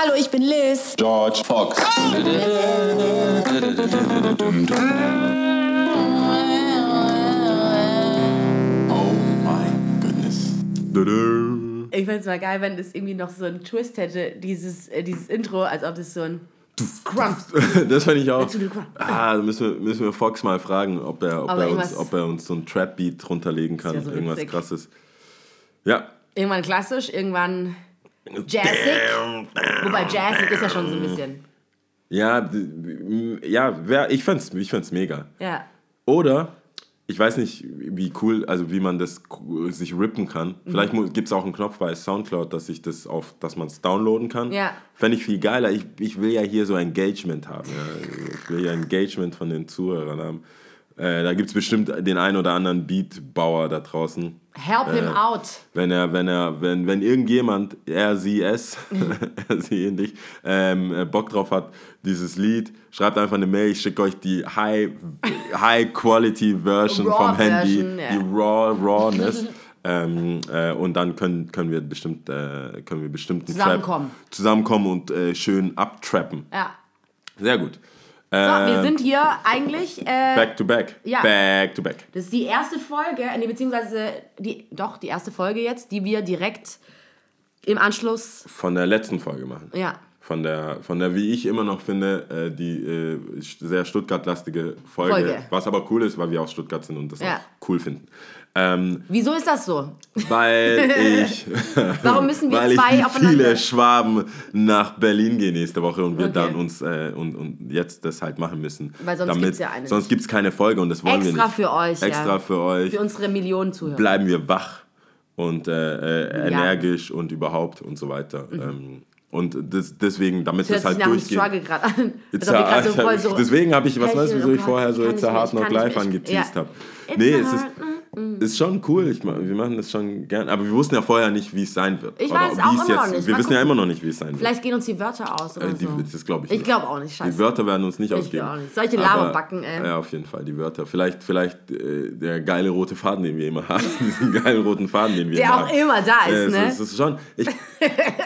Hallo, ich bin Liz. George Fox. Oh my goodness. Ich fände es mal geil, wenn das irgendwie noch so einen Twist hätte, dieses, äh, dieses Intro, als ob das so ein Crump. Das fand ich auch. Ah, da müssen wir, müssen wir Fox mal fragen, ob er, ob er, uns, ob er uns so ein Trap-Beat runterlegen kann. so Irgendwas witzig. krasses. Ja. Irgendwann klassisch, irgendwann jazzig. Wobei jazzig ist ja schon so ein bisschen. Ja, ja ich fand's, ich fand's mega. Ja. Oder, ich weiß nicht, wie cool, also wie man das sich rippen kann. Mhm. Vielleicht gibt es auch einen Knopf bei Soundcloud, dass ich das auf, dass man es downloaden kann. Ja. Fände ich viel geiler. Ich, ich will ja hier so Engagement haben. Ja. Ich will ja Engagement von den Zuhörern haben. Äh, da gibt es bestimmt den einen oder anderen Beatbauer da draußen. Help him out. Wenn er, wenn er, wenn, wenn irgendjemand, er, sie, es, er, sie, ähnlich, ähm, äh, Bock drauf hat, dieses Lied, schreibt einfach eine Mail, ich schicke euch die High, High Quality Version Raw vom Handy, Version, ja. die Raw, Rawness. ähm, äh, und dann können, können wir bestimmt, äh, können wir bestimmt Zusammenkommen. Zusammenkommen und äh, schön abtrappen. Ja. Sehr gut. So, wir Ähm, sind hier eigentlich. Äh, Back to back. Ja. Back to back. Das ist die erste Folge, nee, beziehungsweise die, doch, die erste Folge jetzt, die wir direkt im Anschluss, Von der letzten Folge machen. ja, von der, von der, wie ich immer noch finde, äh, die äh, sehr Stuttgart-lastige Folge. Folge. Was aber cool ist, weil wir aus Stuttgart sind und das Ja. auch cool finden. Ähm, wieso ist das so? weil ich, Warum müssen wir weil ich zwei wie aufeinander... viele Schwaben nach Berlin gehen nächste Woche und wir Okay. dann uns äh, und, und jetzt das halt machen müssen. Weil sonst damit, gibt's ja eine Sonst gibt es keine Folge und das wollen wir Extra nicht. für euch, ja. Extra für euch. Für unsere Millionen Zuhörer. bleiben wir wach und äh, äh, Ja. Mhm. energisch und überhaupt und so weiter. Ähm, und das, deswegen, damit Das halt durchgeht. An. Wir a- gerade so so... Deswegen habe ich, was weißt du, wieso ich vorher so It's ich a Hard Knock ich Live angeteased Ja. habe. Nee, es ist, hard ist schon cool. Ich, wir machen das schon gern. Aber wir wussten ja vorher nicht, wie es sein wird. Ich weiß auch immer noch nicht. Wir Mal wissen ja gucken. immer noch nicht, wie es sein wird. Vielleicht gehen uns die Wörter aus oder Äh, die, so. das glaube ich Ich nicht. glaube auch nicht, scheiße. Die Wörter werden uns nicht Ich ausgehen. auch nicht. Solche Aber- Laberbacken, ey. Ja, auf jeden Fall, die Wörter. Vielleicht, vielleicht äh, der geile rote Faden, den wir immer haben. Diesen geilen roten Faden, den wir Der immer auch haben. immer da ist, Äh, es ne? Es ist schon... Ich,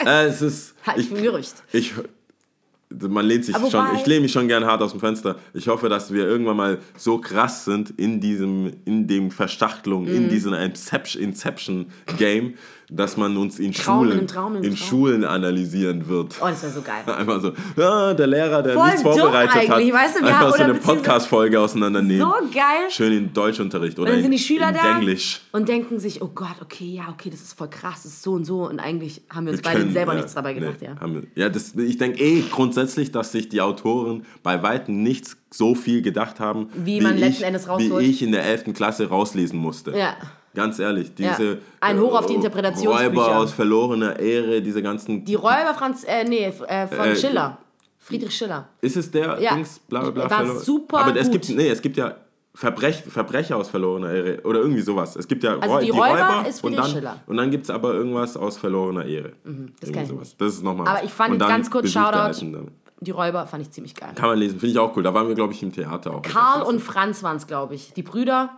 äh, es ist... Halt ich, Gerücht. ich, man lehnt sich Aber schon, ich lehne mich schon gern hart aus dem Fenster. Ich hoffe, dass wir irgendwann mal so krass sind in diesem, in dem Verstachtelung, Mhm. in diesem Inception, Inception Game, dass man uns in Traum in Schulen, einem Traum in in. Schulen analysieren wird. Oh, das wäre so geil. Einfach so, ah, der Lehrer, der Voll nichts vorbereitet hat, weißt du, einfach so eine Podcast-Folge auseinandernehmen. So geil. Schön in Deutschunterricht oder Und dann sind die in, Schüler in da Englisch. und denken sich, oh Gott, okay, ja, okay, das ist voll krass, das ist so und so. Und eigentlich haben wir uns Wir beide können- selber ja, nichts dabei gedacht, nee, ja. haben wir- ja, das, ich denke eh grundsätzlich, dass sich die Autoren bei Weitem nichts so viel gedacht haben, Wie man ich, letzten Endes rausholt. Wie ich in der 11. Klasse rauslesen musste. Ja. Ganz ehrlich, diese Ein Hoch auf die äh, Interpretationsbücher. Räuber aus verlorener Ehre, diese ganzen... Die Räuber Franz, äh, nee, äh, von Äh, Schiller. Friedrich Schiller. Ist es der Ja. Dings, bla bla bla? War super Aber es gut. gibt, nee, es gibt ja Verbrech, Verbrecher aus verlorener Ehre oder irgendwie sowas. Es gibt ja Also Räu- die Räuber ist und Friedrich dann, Schiller. Mhm, Und dann gibt es aber irgendwas aus verlorener Ehre. das Irgendwie sowas. Das ist nochmal Aber ich fand Und ganz kurz Shoutout. Die Räuber fand ich ziemlich geil. Kann man lesen, finde ich auch cool. Da waren wir, glaube ich, im Theater auch. Karl und Franz waren es, glaube ich. Die Brüder.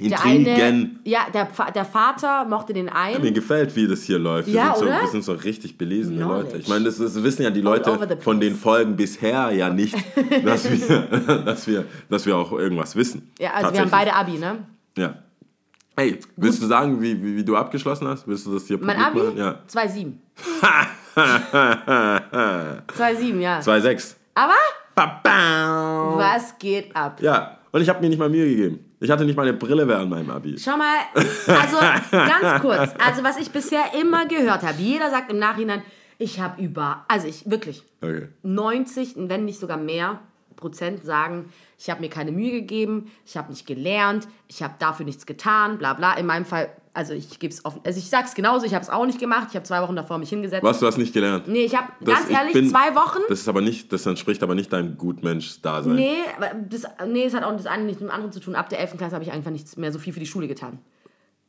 Der Intrigen. eine, ja, der, der Vater mochte den Mir einen. gefällt, wie das hier läuft. Wir, Ja, sind, so, oder? wir sind so richtig belesene Knowledge. Leute. Ich meine, das, das wissen ja die Leute von den Folgen bisher ja nicht, dass wir, dass wir, dass wir auch irgendwas wissen. Ja, also wir haben beide Abi, ne? Ja. Hey, willst du sagen, wie, wie, wie du abgeschlossen hast? Willst du das hier Mein Abi? machen? 2,7. 2,7, ja. Ja. 2,6. Aber Babam. was geht ab? Ja, und ich habe mir nicht mal Mühe gegeben. Ich hatte nicht mal eine Brille während meinem Abi. Schau mal, also ganz kurz. Also was ich bisher immer gehört habe, jeder sagt im Nachhinein, ich habe über, also ich wirklich, Okay. 90, wenn nicht sogar mehr Prozent sagen, ich habe mir keine Mühe gegeben, ich habe nicht gelernt, ich habe dafür nichts getan, bla bla. In meinem Fall, also ich gebe es offen, also ich sag's genauso, ich habe es auch nicht gemacht, ich habe zwei Wochen davor mich hingesetzt. Was, du hast nicht gelernt? Nee, ich habe, Das- ganz ich ehrlich, bin- zwei Wochen. Das ist aber nicht, das entspricht aber nicht deinem Gutmensch-Dasein. Nee, das, nee, es hat auch das eine nicht mit dem anderen zu tun. Ab der 11. Klasse habe ich einfach nichts mehr so viel für die Schule getan.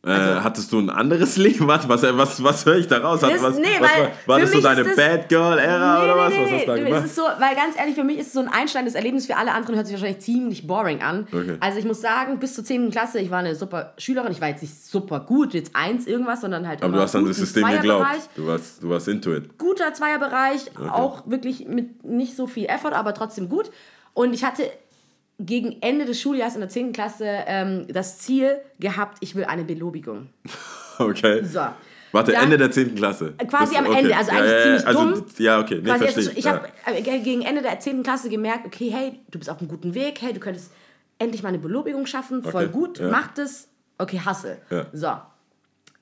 Äh, hattest du ein anderes Leben? Was, was, was, was höre ich da raus? Hat- was, nee, was, war, das so deine das- Bad Girl-Ära oder was? Nee, was nee, hast du da nee, gemacht? ist so, weil ganz ehrlich, für mich ist es so ein einschneidendes Erlebnis, für alle anderen hört sich wahrscheinlich ziemlich boring an. Okay. Also ich muss sagen, bis zur 10. Klasse, ich war eine super Schülerin, ich war jetzt nicht super gut, jetzt eins irgendwas, sondern halt Aber du hast an das System geglaubt. Zweierbereich. Du warst, du warst into it. Guter Zweierbereich, auch wirklich mit nicht so viel Effort, aber trotzdem gut. Und ich hatte gegen Ende des Schuljahres in der 10. Klasse ähm, das Ziel gehabt, ich will eine Belobigung. Okay. So. Warte, Dann- Ende der 10. Klasse. Quasi Das- am Ende, also eigentlich ziemlich also, dumm. Ja, okay, nee, verstehe jetzt, ich ja. habe äh, gegen Ende der 10. Klasse gemerkt, okay, hey, du bist auf einem guten Weg, hey, du könntest endlich mal eine Belobigung schaffen, voll Okay, gut, ja. mach das, okay, hassel. Ja. So,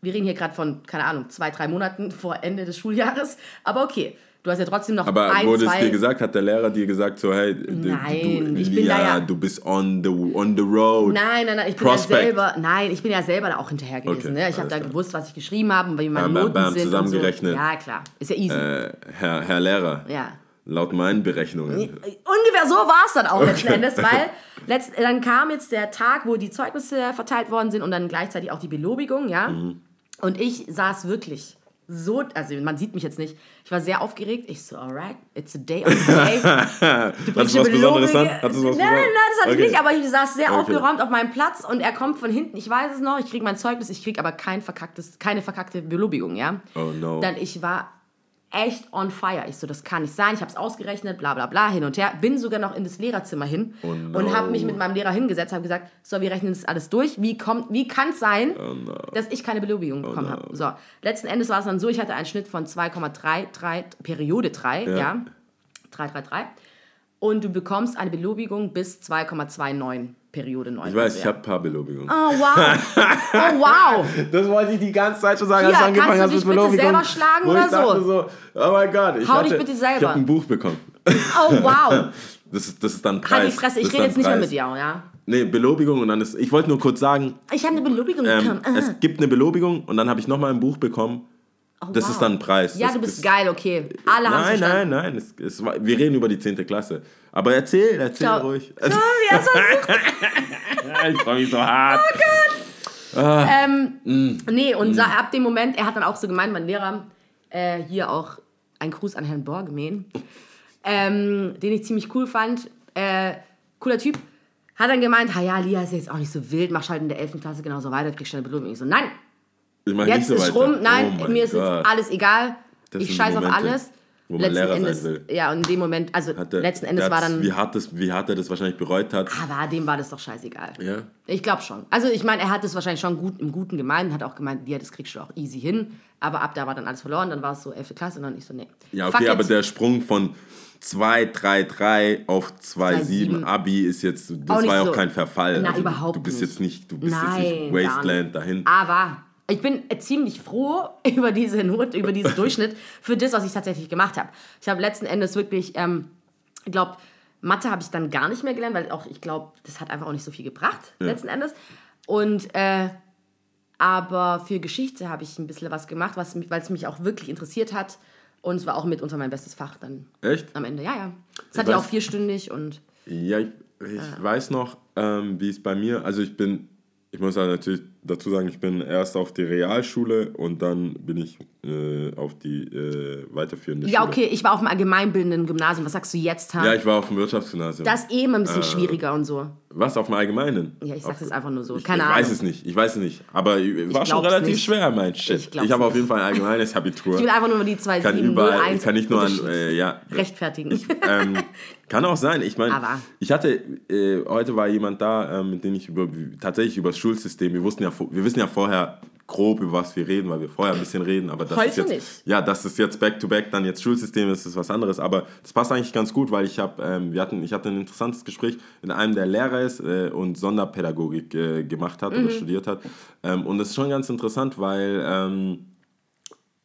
wir reden hier gerade von, keine Ahnung, zwei, drei Monaten vor Ende des Schuljahres, aber okay, du hast ja trotzdem noch Aber ein, wurde es zwei... dir gesagt, hat der Lehrer dir gesagt, so, hey, du, Nein, du, ich bin da ja- du bist on the, on the road. Nein, nein, nein, ich bin Prospect. ja selber, nein, ich bin ja selber da auch hinterher gewesen. Okay, ne? Ich habe da klar. gewusst, was ich geschrieben habe und wie meine Bam, bam, Noten bam, sind. zusammengerechnet. So. Ja, klar, ist ja easy. Äh, Herr, Herr Lehrer, ja. laut meinen Berechnungen. Ungefähr so war es dann auch letzten Endes, weil letzt, dann kam jetzt der Tag, wo die Zeugnisse verteilt worden sind und dann gleichzeitig auch die Belobigung, ja. Mhm. Und ich saß wirklich so, also man sieht mich jetzt nicht, ich war sehr aufgeregt. Ich so, alright, it's a day of the day. Du bringst was Besonderes an? Nein, nein, nein, das hatte Okay. ich nicht, aber ich saß sehr Okay. aufgeräumt auf meinem Platz und er kommt von hinten, ich weiß es noch, ich kriege mein Zeugnis, ich kriege aber kein verkacktes, keine verkackte Belobigung, ja. Oh no. Dann ich war echt on fire. Ich so, das kann nicht sein. Ich habe es ausgerechnet, bla bla bla, hin und her. Bin sogar noch in das Lehrerzimmer hin Oh no. und habe mich mit meinem Lehrer hingesetzt, habe gesagt, so, wir rechnen das alles durch. Wie, kommt, wie kann es sein, Oh no. dass ich keine Belobigung bekommen habe? So, letzten Endes war es dann so, ich hatte einen Schnitt von 2,33, Periode 3, ja. Ja. 333. Und du bekommst eine Belobigung bis 2,29, Periode 9. Ich weiß, Also, ich habe ein paar Belobigungen. Oh, wow. Oh, wow. Das wollte ich die ganze Zeit schon sagen, Hier, als du angefangen kannst du hast dich mit bitte Belobigung. selber schlagen oder ich dachte so? so? Oh mein Gott. Ich Hau hatte, dich bitte Ich selber. habe ein Buch bekommen. Oh, wow. Das ist, das ist dann Preis. Halt die Fresse, ich rede jetzt nicht mehr mit dir, ja. Nee, Belobigung und dann ist. Ich wollte nur kurz sagen, Ich habe eine Belobigung ähm, bekommen. Aha. es gibt eine Belobigung und dann habe ich nochmal ein Buch bekommen. Das wow. ist dann ein Preis. Ja, das, du bist das, geil, okay. Alle haben Nein, verstanden. nein, nein. Es, es, wir reden über die 10. Klasse. Aber erzähl, erzähl Ciao. ruhig. Oh, das ich freue mich so hart. ähm, Mm. Nee, und sa- ab dem Moment, er hat dann auch so gemeint, mein Lehrer, äh, hier auch ein Gruß an Herrn Borgemein, ähm, den ich ziemlich cool fand, äh, cooler Typ, hat dann gemeint, ja, Lia ist jetzt auch nicht so wild, mach halt in der 11. Klasse genauso weiter, kriegst du eine Belobigung. Ich so, nein, jetzt nicht so ist weiter. rum, nein, Oh mir ist Gott. jetzt alles egal, Das ich sind die scheiß auf alles. wo man Lehrer sein Endes, will. ja, und in dem Moment, also der- letzten Endes war dann, Wie hart, das, wie hart er das wahrscheinlich bereut hat. aber dem war das doch scheißegal. Ja. Ich glaube schon. Also ich meine, er hat es wahrscheinlich schon gut im Guten gemeint, hat auch gemeint, ja, das kriegst du auch easy hin. Aber ab da war dann alles verloren, dann war es so 11. Klasse und dann ich so, nee. Ja, Fuck okay, aber it. der Sprung von 2-3-3 auf 2-7 2,7. Abi ist jetzt, das Auch nicht war ja so- auch kein Verfall. Na, also überhaupt du, du bist nicht. jetzt nicht, du bist Nein, jetzt nicht Wasteland dahin. Aber ich bin äh, ziemlich froh über diese Not, über diesen Durchschnitt für das, was ich tatsächlich gemacht habe. Ich habe letzten Endes wirklich, ähm, ich glaube, Mathe habe ich dann gar nicht mehr gelernt, weil auch ich glaube, das hat einfach auch nicht so viel gebracht letzten Endes. Und äh, aber für Geschichte habe ich ein bisschen was gemacht, weil es mich auch wirklich interessiert hat. Und es war auch mitunter mein bestes Fach dann Echt? am Ende. Ja, ja. Es hat ja auch vierstündig und Ja, ich, ich weiß noch, ähm, wie es bei mir, also ich bin, ich muss halt natürlich dazu sagen, ich bin erst auf die Realschule und dann bin ich äh, auf die äh, weiterführende ja, Schule. okay, ich war auf dem allgemeinbildenden Gymnasium. Was sagst du jetzt, ha? Ja, ich war auf dem Wirtschaftsgymnasium. das ist eh immer ein bisschen schwieriger und so. Was, auf dem Allgemeinen? Ja, ich Auf- sag's jetzt einfach nur so. Ich, Keine ich Ahnung. weiß es nicht, ich weiß es nicht. Aber es war schon relativ nicht. schwer, mein Shit. Ich Ich, habe auf jeden Fall ein allgemeines Abitur. Ich will einfach nur die zwei kann 7, überall, 0, 1 kann nicht nur an, äh, ja, rechtfertigen. ähm, kann auch sein. Ich meine, ich hatte, äh, heute war jemand da, ähm, mit dem ich über, tatsächlich über das Schulsystem, wir wussten ja, vor- wir wissen ja vorher grob, über was wir reden, weil wir vorher ein bisschen reden, aber das Heute ist jetzt, nicht. ja, das ist jetzt Back-to-Back, dann jetzt Schulsystem, ist was anderes, aber das passt eigentlich ganz gut, weil ich habe, ähm, wir hatten, ich hatte ein interessantes Gespräch mit einem, der Lehrer ist äh, und Sonderpädagogik äh, gemacht hat Mhm. oder studiert hat ähm, und das ist schon ganz interessant, weil ähm,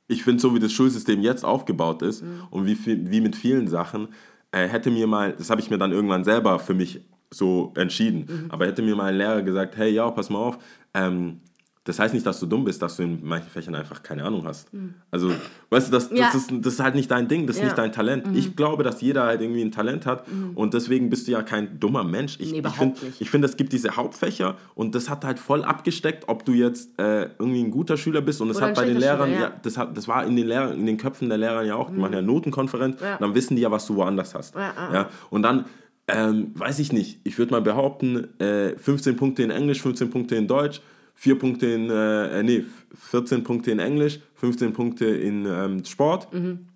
ich finde, so wie das Schulsystem jetzt aufgebaut ist Mhm. und wie, wie mit vielen Sachen, äh, hätte mir mal, das habe ich mir dann irgendwann selber für mich so entschieden, Mhm. aber hätte mir mal ein Lehrer gesagt, hey, ja, pass mal auf, ähm, das heißt nicht, dass du dumm bist, dass du in manchen Fächern einfach keine Ahnung hast. Also, weißt du, das, das, Ja. ist, das ist halt nicht dein Ding, das ist Ja. Mhm. nicht dein Talent. Ich glaube, dass jeder halt irgendwie ein Talent hat und deswegen bist du ja kein dummer Mensch. Ich, Nee, ich finde, find, es gibt diese Hauptfächer und das hat halt voll abgesteckt, ob du jetzt äh, irgendwie ein guter Schüler bist und das Oder hat bei den Lehrern, Schüler, ja. ja. das, hat, das war in den, Lehrern, in den Köpfen der Lehrer ja auch, die machen ja Notenkonferenz, dann wissen die ja, was du woanders hast. Ja. Ja? Und dann, ähm, weiß ich nicht, ich würde mal behaupten, äh, 15 Punkte in Englisch, 15 Punkte in Deutsch, 4 Punkte in, äh, äh, nee, 14 Punkte in Englisch, 15 Punkte in ähm, Sport, Mhm.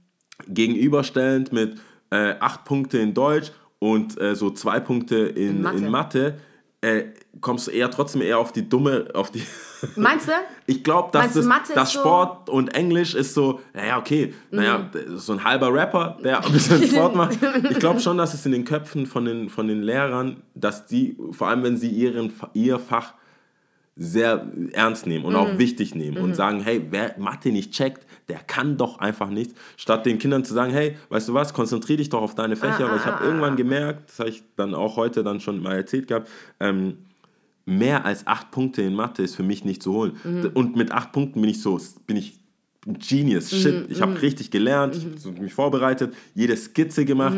gegenüberstellend mit äh, 8 Punkte in Deutsch und äh, so 2 Punkte in, In Mathe. in Mathe, äh, kommst du eher trotzdem eher auf die dumme, auf die... Meinst du? Ich glaube, dass das, das ist so- Mhm. Sport und Englisch ist so, naja, okay, naja, so ein halber Rapper, der ein bisschen Sport macht. Ich glaube schon, dass es in den Köpfen von den, von den Lehrern, dass die, vor allem wenn sie ihren, ihr Fach sehr ernst nehmen und Mhm. auch wichtig nehmen und sagen, hey, wer Mathe nicht checkt, der kann doch einfach nichts. Statt den Kindern zu sagen, hey, weißt du was, konzentriere dich doch auf deine Fächer, Ah, weil ich habe irgendwann gemerkt, das habe ich dann auch heute dann schon mal erzählt gehabt, ähm, mehr als acht Punkte in Mathe ist für mich nicht zu holen. Mhm. Und mit acht Punkten bin ich so, bin ich ein Genius. Mhm, Shit, ich habe richtig gelernt, so mich vorbereitet, jede Skizze gemacht,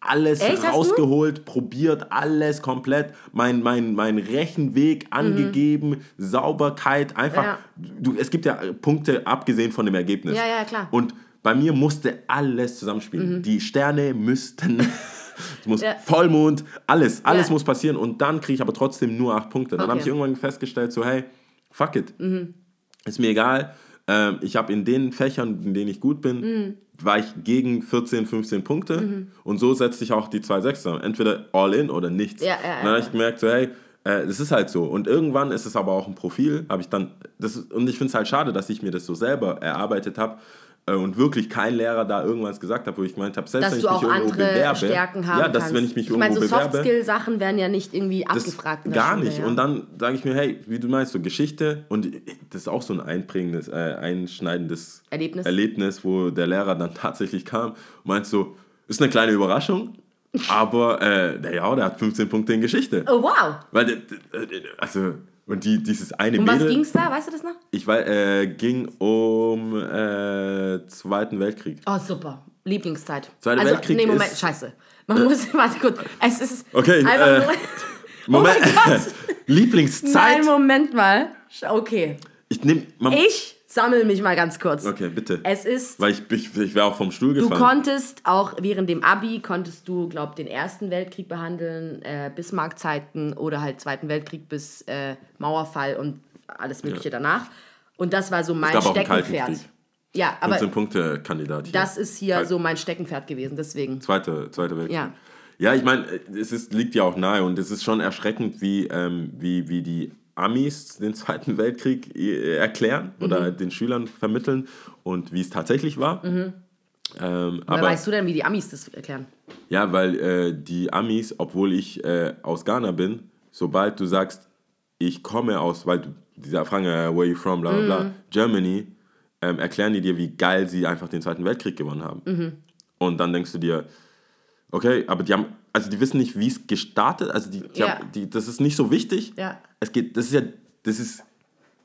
alles Mhm. Echt, rausgeholt, probiert, alles komplett, mein, mein, mein Rechenweg angegeben, Sauberkeit, einfach. Mhm. Ja. Du, es gibt ja Punkte abgesehen von dem Ergebnis. Ja, ja, klar. Und bei mir musste alles zusammenspielen. Die Sterne müssten. Es muss Mhm. Ja. Vollmond, alles, alles Ja. muss passieren und dann kriege ich aber trotzdem nur acht Punkte. Dann Okay. habe ich irgendwann festgestellt, so hey, fuck it, ist mir egal. Ähm, ich habe in den Fächern, in denen ich gut bin, Mhm. War ich gegen 14, 15 Punkte und so setzte ich auch die zwei Sechser. Entweder all in oder nichts. Ja, ja, und dann ja, habe ich gemerkt, so hey, äh, das ist halt so. Und irgendwann ist es aber auch ein Profil, habe ich dann, das, und ich finde es halt schade, dass ich mir das so selber erarbeitet habe und wirklich kein Lehrer da irgendwas gesagt hat, wo ich gemeint habe, selbst Dass wenn ich mich auch irgendwo andere bewerbe, Stärken haben ja, dass kannst. wenn ich mich ich meine, irgendwo so bewerbe, Soft-Skill-Sachen werden ja nicht irgendwie abgefragt. der gar Schule, nicht. Ja. Und dann sage ich mir, hey, wie du meinst, so Geschichte und das ist auch so ein einprägendes, äh, einschneidendes Erlebnis. Erlebnis, wo der Lehrer dann tatsächlich kam und meint so, ist eine kleine Überraschung, aber äh, naja, der hat 15 Punkte in Geschichte. Oh, wow. Weil, der- der- der- also, und die, dieses eine Um was Mädel, ging's da? Weißt du das noch? ich weiß, äh, ging um äh, Zweiten Weltkrieg. Oh, super. Lieblingszeit. Zweiter also, Weltkrieg Nee, Moment, ist- scheiße. Man muss, warte kurz. Es ist Okay, einfach äh, nur... Moment, Oh mein Gott. Lieblingszeit. Nein, Moment mal. Okay. ich nehme, Ich sammle mich mal ganz kurz. okay, bitte. Es ist Weil ich, ich, ich wäre auch vom Stuhl Du gefallen. konntest auch während dem Abi, konntest du, glaub, den Ersten Weltkrieg behandeln, äh, Bismarck-Zeiten oder halt Zweiten Weltkrieg bis äh, Mauerfall und alles mögliche danach. Und das war so mein Steckenpferd. Ja, aber 15 Punkte Kandidat hier. das ist hier Kalt- so mein Steckenpferd gewesen, deswegen. Zweite, zweite Weltkrieg. Ja. Ja, ich meine, es ist, liegt ja auch nahe und es ist schon erschreckend, wie, ähm, wie, wie die Amis den Zweiten Weltkrieg äh, erklären Mhm. oder den Schülern vermitteln und wie es tatsächlich war. Ähm, Woher aber weißt du denn, wie die Amis das erklären? ja, weil äh, die Amis, obwohl ich äh, aus Ghana bin, sobald du sagst, ich komme aus, weil du, dieser fragen, äh, where you from, bla bla bla, Mhm. Germany, ähm, erklären die dir, wie geil sie einfach den Zweiten Weltkrieg gewonnen haben. Mhm. Und dann denkst du dir, okay, aber die haben, also die wissen nicht, wie es gestartet, also die, die, Ja. haben, die, das ist nicht so wichtig. Ja. Es geht, das ist ja, das ist,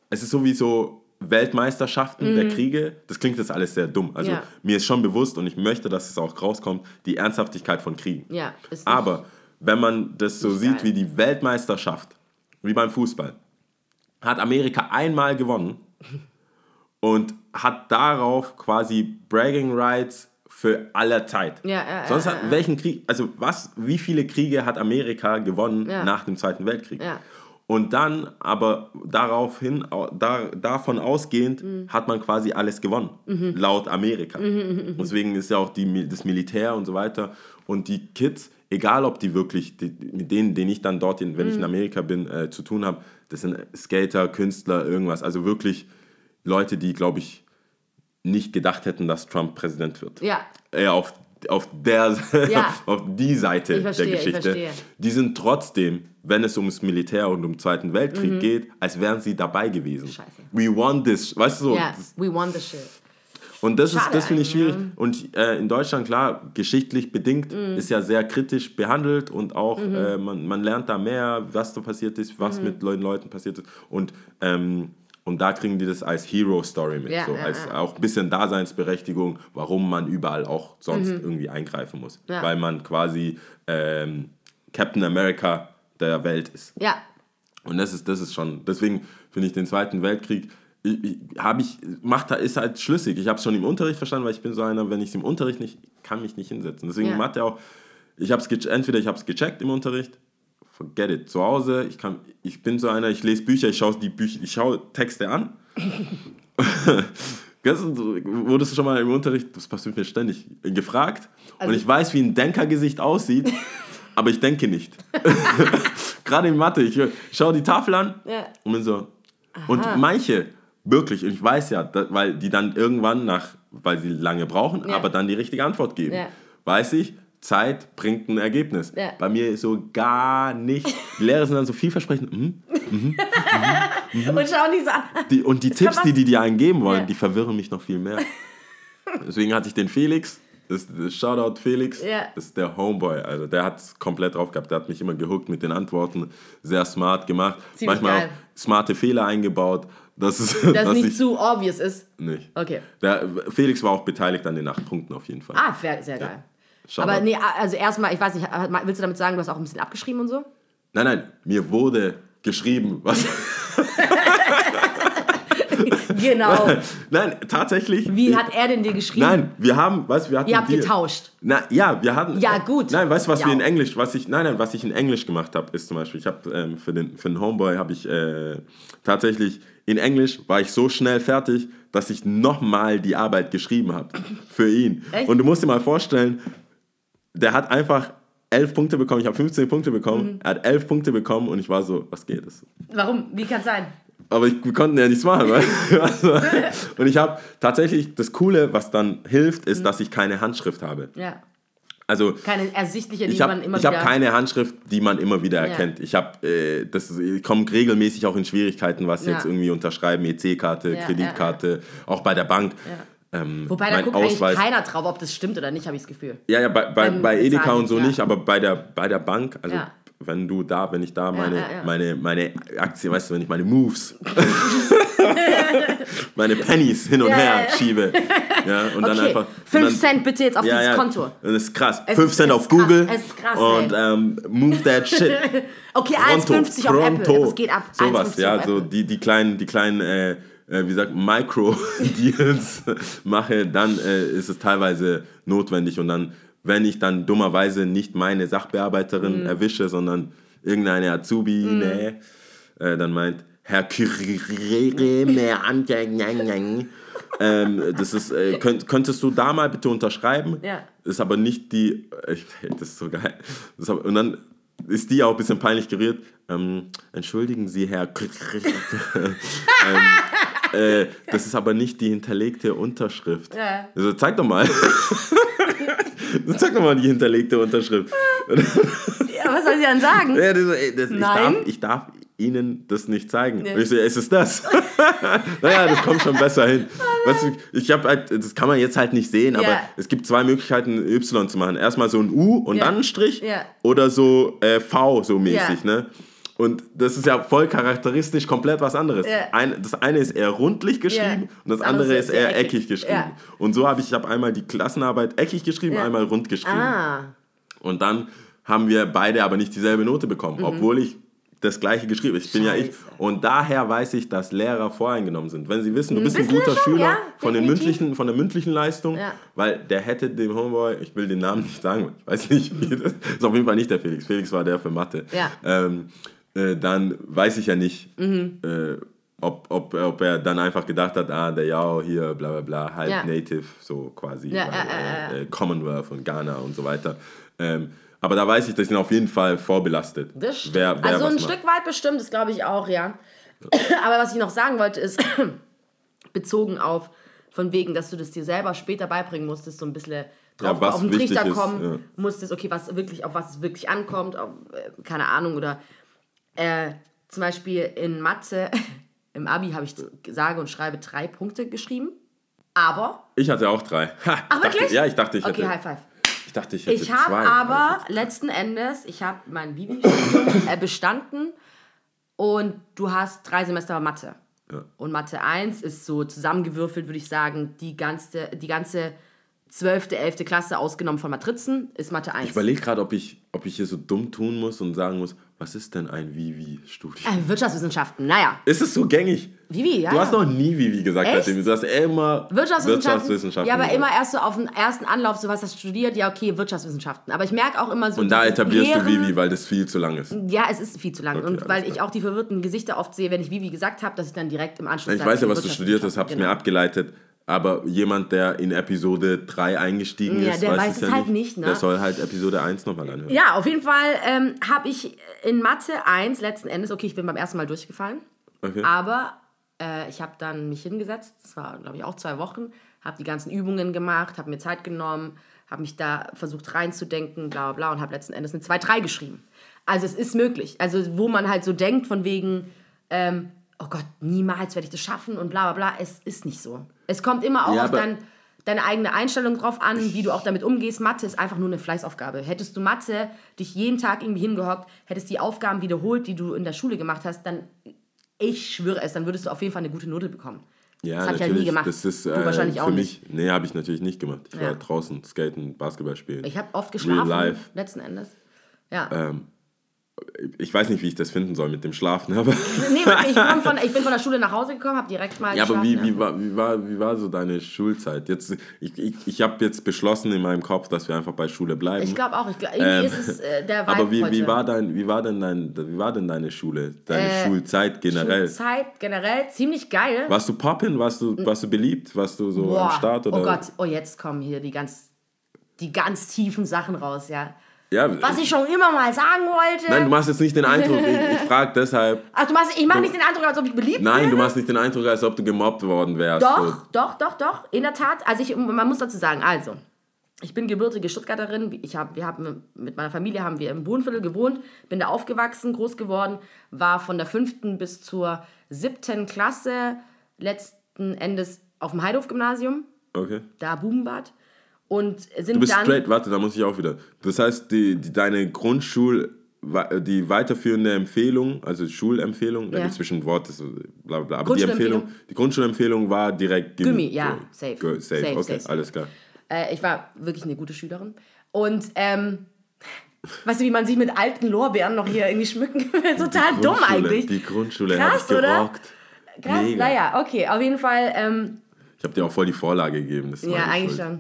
es ist sowieso Weltmeisterschaften der Kriege. Das klingt jetzt alles sehr dumm. Also Mhm. Ja. mir ist schon bewusst und ich möchte, dass es auch rauskommt, die Ernsthaftigkeit von Kriegen. Ja, Aber wenn man das so sieht geil. wie die Weltmeisterschaft, wie beim Fußball, hat Amerika einmal gewonnen und hat darauf quasi Bragging Rights für alle Zeit. Ja, ja, ja, Sonst ja, hat welchen Krieg, also was, wie viele Kriege hat Amerika gewonnen Ja. nach dem Zweiten Weltkrieg? Ja. Und dann aber daraufhin, au- da, davon ausgehend, Mhm. hat man quasi alles gewonnen, laut Amerika. Deswegen ist ja auch die, das Militär und so weiter. Und die Kids, egal ob die wirklich, die, mit denen, denen ich dann dort, in, wenn Mhm. ich in Amerika bin, äh, zu tun habe, das sind Skater, Künstler, irgendwas. Also wirklich Leute, die, glaube ich, nicht gedacht hätten, dass Trump Präsident wird. Ja. Eher auf, auf, der, Ja. auf die Seite verstehe, der ich Geschichte. Die sind trotzdem, wenn es ums Militär und um den Zweiten Weltkrieg geht, als wären sie dabei gewesen. Mhm. Scheiße. We won this. Weißt du so? Das- we won the shit. Und das, ist, das finde ich schwierig. Und äh, in Deutschland, klar, geschichtlich bedingt, Mhm. ist ja sehr kritisch behandelt und auch äh, man, man lernt da mehr, was da passiert ist, Mhm. was mit den Leuten passiert ist. Und ähm, Und da kriegen die das als Hero-Story mit. Ja, so, ja, als ja. auch ein bisschen Daseinsberechtigung, warum man überall auch sonst irgendwie eingreifen muss. Mhm. Weil man quasi ähm, Captain America der Welt ist. Ja, Und das ist, das ist schon, deswegen finde ich den Zweiten Weltkrieg, habe ich, macht, ist halt schlüssig. Ich habe es schon im Unterricht verstanden, weil ich bin so einer, wenn ich es im Unterricht nicht, kann mich nicht hinsetzen. Deswegen Ja. Mathe auch, ich habe es, entweder ich habe es gecheckt im Unterricht, forget it, zu Hause, ich, kann, ich bin so einer, ich lese Bücher, ich schaue die Bücher, ich schaue Texte an. Wurdest du schon mal im Unterricht, das passiert mir ständig, gefragt Also und ich weiß, wie ein Denkergesicht aussieht, aber ich denke nicht. Gerade in Mathe, ich schaue die Tafel an Ja. und bin so. Und manche, wirklich, und ich weiß ja, weil die dann irgendwann nach, weil sie lange brauchen, Ja. aber dann die richtige Antwort geben. Ja. Weiß ich, Zeit bringt ein Ergebnis. Ja. Bei mir ist so gar nicht. Die Lehrer sind dann so vielversprechend. Mhm. und schau nicht so an. Die, und die kann Tipps, die die dir eingeben wollen, Ja. die verwirren mich noch viel mehr. Deswegen hatte ich den Felix. Das, das Shoutout Felix. Ja. Das ist der Homeboy. Also der hat es komplett drauf gehabt. Der hat mich immer gehuckt mit den Antworten. Sehr smart gemacht. Ziemlich Manchmal geil. auch smarte Fehler eingebaut. Das ist, Dass dass nicht ich, zu obvious ist. nicht. Okay. Der, Felix war auch beteiligt an den acht Punkten auf jeden Fall. Ah, sehr, sehr geil. Shoutout. Aber nee, also erstmal, ich weiß nicht, willst du damit sagen, du hast auch ein bisschen abgeschrieben und so? Nein, nein, mir wurde geschrieben, was. Genau. nein, tatsächlich. Wie hat er denn dir geschrieben? Nein, wir haben, weißt du, wir hatten Ihr habt Deal. getauscht. Na, ja, wir hatten. Ja, gut. Nein, weißt du, was Ja. wir in Englisch, was ich, nein, nein, was ich in Englisch gemacht habe, ist zum Beispiel, ich habe ähm, für den für den Homeboy habe ich äh, tatsächlich in Englisch war ich so schnell fertig, dass ich nochmal die Arbeit geschrieben habe für ihn. Echt? Und du musst dir mal vorstellen, der hat einfach elf Punkte bekommen, ich habe 15 Punkte Mhm. bekommen, er hat elf Punkte bekommen und ich war so, was geht das? Warum? Wie kann es sein? Aber ich, wir konnten ja nichts machen. Also, und ich habe tatsächlich, das Coole, was dann hilft, Mhm. ist, dass ich keine Handschrift habe. Ja. Also Keine ersichtliche, die ich habe man immer ich hab wieder... keine Handschrift, die man immer wieder Ja. erkennt. Ich habe, äh, das ich komme regelmäßig auch in Schwierigkeiten, was Ja. jetzt irgendwie unterschreiben, EC-Karte, Ja, Kreditkarte, auch bei der Bank. Ähm, Wobei, da guckt Ausweis. eigentlich keiner drauf, ob das stimmt oder nicht, habe ich das Gefühl. Ja, ja, bei, bei, bei Edeka und so ja. nicht, aber bei der, bei der Bank, also Ja. wenn du da, wenn ich da meine, ja, meine, meine Aktien, weißt du, wenn ich meine Moves, meine Pennies hin und her schiebe. Ja, und dann Okay, einfach. und 5 dann, Cent bitte jetzt auf dieses Konto. Und das ist krass. Es 5 ist- Cent auf krass, Google es ist krass, und ähm, move that shit. Okay, Pronto, 1,50 auf Apple. Das geht ab. Sowas, 1,50 ja, so die, die kleinen, die kleinen äh, wie sagt Micro-Deals mache, dann äh, ist es teilweise notwendig. Und dann, wenn ich dann dummerweise nicht meine Sachbearbeiterin Mhm. erwische, sondern irgendeine Azubi, ne, äh, dann meint, Herr Kyrie, ähm, das ist, äh, könnt, könntest du da mal bitte unterschreiben? Ja. Ist aber nicht die, äh, ich, das ist so geil. Ist aber, und dann ist die auch ein bisschen peinlich gerührt. Ähm, entschuldigen Sie, Herr. ähm, äh, das ist aber nicht die hinterlegte Unterschrift. Ja. Also, zeig doch mal. zeig doch mal die hinterlegte Unterschrift. Ja, was soll sie dann sagen? Ja, das, das, ich, Nein. darf, ich darf Ihnen das nicht zeigen. Und ich so, es ist das. naja, das kommt schon besser hin. Weißt du, ich habe halt, das kann man jetzt halt nicht sehen, aber Ja. es gibt zwei Möglichkeiten, Y zu machen. Erstmal so ein U und Ja. dann ein Strich Ja. oder so äh, V so mäßig, ne? Und das ist ja voll charakteristisch komplett was anderes. Ein, das eine ist eher rundlich geschrieben und das, Das andere ist eher eckig, eckig. geschrieben. Und so habe ich, ich habe einmal die Klassenarbeit eckig geschrieben, einmal rund geschrieben. Ah, Und dann haben wir beide aber nicht dieselbe Note bekommen, obwohl ich das gleiche geschrieben. Ich bin ja ich. Scheiße. Und daher weiß ich, dass Lehrer voreingenommen sind. Wenn sie wissen, du bist ein guter schon, Schüler ja, von, den mündlichen, von der mündlichen Leistung, Ja. weil der hätte dem Homeboy, ich will den Namen nicht sagen, ich weiß nicht, das ist auf jeden Fall nicht der Felix. Felix war der für Mathe. Ja. Ähm, äh, dann weiß ich ja nicht, Mhm. äh, ob, ob, ob er dann einfach gedacht hat, ah, der Yao hier, bla bla bla, halb. Native, so quasi, weil, ja. Äh, Commonwealth und Ghana und so weiter. Ähm, aber da weiß ich, dass ich ihn auf jeden Fall vorbelastet. das stimmt. Wer, wer also ein macht. Stück weit bestimmt, das glaube ich auch, ja. Aber was ich noch sagen wollte, ist bezogen auf, von wegen, dass du das dir selber später beibringen musstest, so ein bisschen drauf was auf den Trichter ist, kommen ja. musstest, okay, was wirklich, auf was es wirklich ankommt, auf, äh, keine Ahnung, oder äh, zum Beispiel in Mathe, im Abi habe ich sage und schreibe drei Punkte geschrieben, aber, Ich hatte auch drei. Ha, ach dachte, wirklich? Ja, ich dachte, ich okay, hätte, High Five. Ich dachte, ich hätte Ich habe aber letzten Endes, ich habe mein Vivi äh, bestanden und du hast drei Semester Mathe. Und Mathe 1 ist so zusammengewürfelt, würde ich sagen, die ganze, die ganze 12., 11. Klasse ausgenommen von Matrizen ist Mathe 1. Ich überlege gerade, ob ich, ob ich hier so dumm tun muss und sagen muss, was ist denn ein Vivi-Studium? äh, Wirtschaftswissenschaften, naja. Ist es so gängig? Vivi, ja. Du hast noch nie Vivi gesagt, Echt? seitdem. Du hast immer Wirtschaftswissenschaften. Wirtschaftswissenschaften Ja, aber gesagt. immer erst so auf den ersten Anlauf, so was hast du studiert, ja, okay, Wirtschaftswissenschaften. Aber ich merke auch immer so. Und da etablierst du Lehren- Vivi, weil das viel zu lang ist. Ja, es ist viel zu lang. Okay, und weil klar. ich auch die verwirrten Gesichter oft sehe, wenn ich Vivi gesagt habe, dass ich dann direkt im Anschluss Ich weiß ja, was du studiert hast, hab's mir Genau. abgeleitet. Aber jemand, der in Episode 3 eingestiegen Ja, ist, der weiß es ja halt nicht, ne? Der soll halt Episode 1 nochmal anhören. Ja, auf jeden Fall ähm, habe ich in Mathe 1 letzten Endes, okay, ich bin beim ersten Mal durchgefallen, Okay. aber äh, ich habe dann mich hingesetzt, das war, glaube ich, auch zwei Wochen, habe die ganzen Übungen gemacht, habe mir Zeit genommen, habe mich da versucht reinzudenken, bla bla bla, und habe letzten Endes eine 2-3 geschrieben. Also es ist möglich. Also wo man halt so denkt von wegen, ähm, oh Gott, niemals werde ich das schaffen und bla bla bla, es ist nicht so. Es kommt immer auch Ja, auf dein, deine eigene Einstellung drauf an, wie du auch damit umgehst. Mathe ist einfach nur eine Fleißaufgabe. Hättest du Mathe dich jeden Tag irgendwie hingehockt, hättest die Aufgaben wiederholt, die du in der Schule gemacht hast, dann, ich schwöre es, dann würdest du auf jeden Fall eine gute Note bekommen. Ja, das habe ich halt natürlich. nie gemacht. Das ist du äh, wahrscheinlich für auch mich. nicht. Nee, habe ich natürlich nicht gemacht. Ich Ja. war draußen, skaten, Basketball spielen. Ich habe oft Real geschlafen, life. letzten Endes. Ja. Ähm, ich weiß nicht, wie ich das finden soll mit dem Schlafen, aber. Nee, ich, von, ich bin von der Schule nach Hause gekommen, habe direkt mal Ja, aber wie, wie, war, wie, war, wie war so deine Schulzeit? Jetzt, ich ich, ich habe jetzt beschlossen in meinem Kopf, dass wir einfach bei Schule bleiben. Ich glaube auch, ich glaub, Ähm, ist es äh, der Vibe aber wie, heute. wie, war dein, wie, war denn dein, wie war denn deine Schule, deine Äh, Schulzeit generell? Schulzeit generell ziemlich geil. Warst du poppin? Warst du, warst du beliebt? Warst du so Boah, am Start? Oder? Oh Gott, oh jetzt kommen hier die ganz, die ganz tiefen Sachen raus, ja. Ja, Was ich schon immer mal sagen wollte. Nein, du machst jetzt nicht den Eindruck, ich, ich frage deshalb. Ach, du machst, ich mache nicht den Eindruck, als ob ich beliebt Nein, du machst nicht den Eindruck, als ob du gemobbt worden wärst. Doch, doch, doch, doch. In der Tat. Also ich, man muss dazu sagen, also, ich bin gebürtige Stuttgarterin. Ich hab, wir haben mit meiner Familie haben wir im Wohnviertel gewohnt, bin da aufgewachsen, groß geworden, war von der fünften bis zur siebten Klasse letzten Endes auf dem Heidhof-Gymnasium, So. Okay. da Bubenbad. Und sind Du bist dann. straight, warte, da muss ich auch wieder. Das heißt, die, die, deine Grundschul, die weiterführende Empfehlung, also Schulempfehlung, da Ja. gibt es zwischen Wort, das, bla bla bla, aber die? Empfehlung, die Grundschulempfehlung war direkt Gym- Gummi, ja, safe. Go- safe. Safe, okay, safe, alles klar. Äh, ich war wirklich eine gute Schülerin. Und, ähm, weißt du, wie man sich mit alten Lorbeeren noch hier irgendwie schmücken will? Total dumm eigentlich. Die Grundschule Krass, oder? Krass, Mega. naja, okay, auf jeden Fall, ähm, Ich habe dir auch voll die Vorlage gegeben. Das ja, eigentlich schon.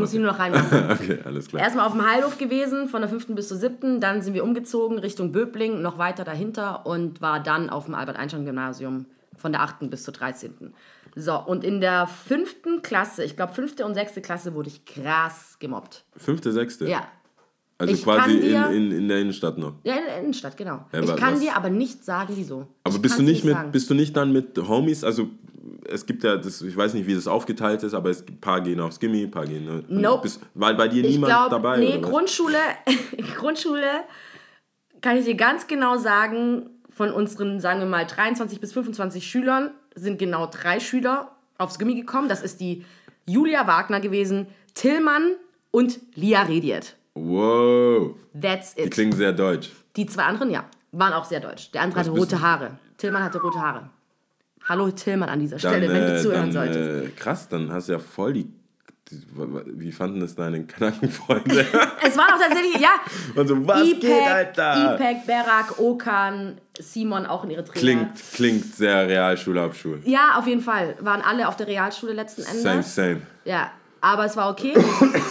Muss ich nur noch reinmachen. okay, alles klar. Erstmal auf dem Heilhof gewesen, von der fünften bis zur siebten. Dann sind wir umgezogen Richtung Böbling, noch weiter dahinter und war dann auf dem Albert-Einstein-Gymnasium von der achten bis zur 13. So, und in der fünften Klasse, ich glaube fünfte und sechste Klasse, wurde ich krass gemobbt. Fünfte, sechste? Ja. Also Ich quasi dir- in, in, in der Innenstadt noch. Ja, in der Innenstadt, genau. Ja, ich kann was- dir aber nicht sagen, wieso. Aber ich bist du nicht mit, sagen. bist du nicht dann mit Homies? Also es gibt ja, das, ich weiß nicht, wie das aufgeteilt ist, aber es ein paar gehen aufs Gimmi, ein paar gehen. ne? Nope. Bist, war bei dir niemand glaube, dabei? nee? Grundschule, Grundschule kann ich dir ganz genau sagen, von unseren, sagen wir mal, 23 bis 25 Schülern sind genau drei Schüler aufs Gimmi gekommen. Das ist die Julia Wagner gewesen, Tillmann und Lia Rediet. Wow, That's die it. klingen sehr deutsch. Die zwei anderen, ja, waren auch sehr deutsch. Der andere Was hatte rote? Haare. Tillmann hatte rote Haare. Hallo Tillmann an dieser Dann, Stelle, wenn du äh, zuhören dann, solltest. äh, krass, dann hast du ja voll die. wie fanden das deine Knackenfreunde? Es war doch tatsächlich, ja, Und so, was geht, Ipek, Alter? Ipek, Berak, Okan, Simon auch in ihre Trainer. Klingt, klingt sehr Realschulabschul. Ja, auf jeden Fall. Waren alle auf der Realschule letzten Endes. Same, same. Ja, aber es war okay.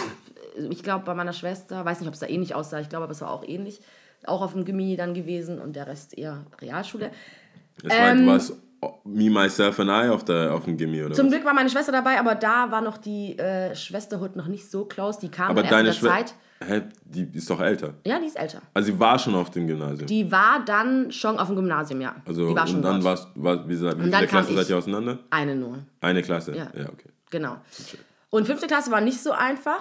ich glaube, bei meiner Schwester, weiß nicht, ob es da ähnlich aussah, ich glaube, aber es war auch ähnlich. Auch auf dem Gimmi dann gewesen und der Rest eher Realschule. Das war, du warst Me, Myself and I auf, der, auf dem Gimmi, oder Zum was? Glück war meine Schwester dabei, aber da war noch die äh, Schwesterhood noch nicht so close. Die kam Aber erst deine der. Zeit. Hä, die ist doch älter. Ja, die ist älter. Also sie war schon auf dem Gymnasium. Die war dann schon auf dem Gymnasium, ja. also die war schon und dann warst war, wie, gesagt, wie viele Klassen seid ihr auseinander? Eine nur. Eine Klasse. Ja. ja okay. Genau. Und fünfte Klasse war nicht so einfach.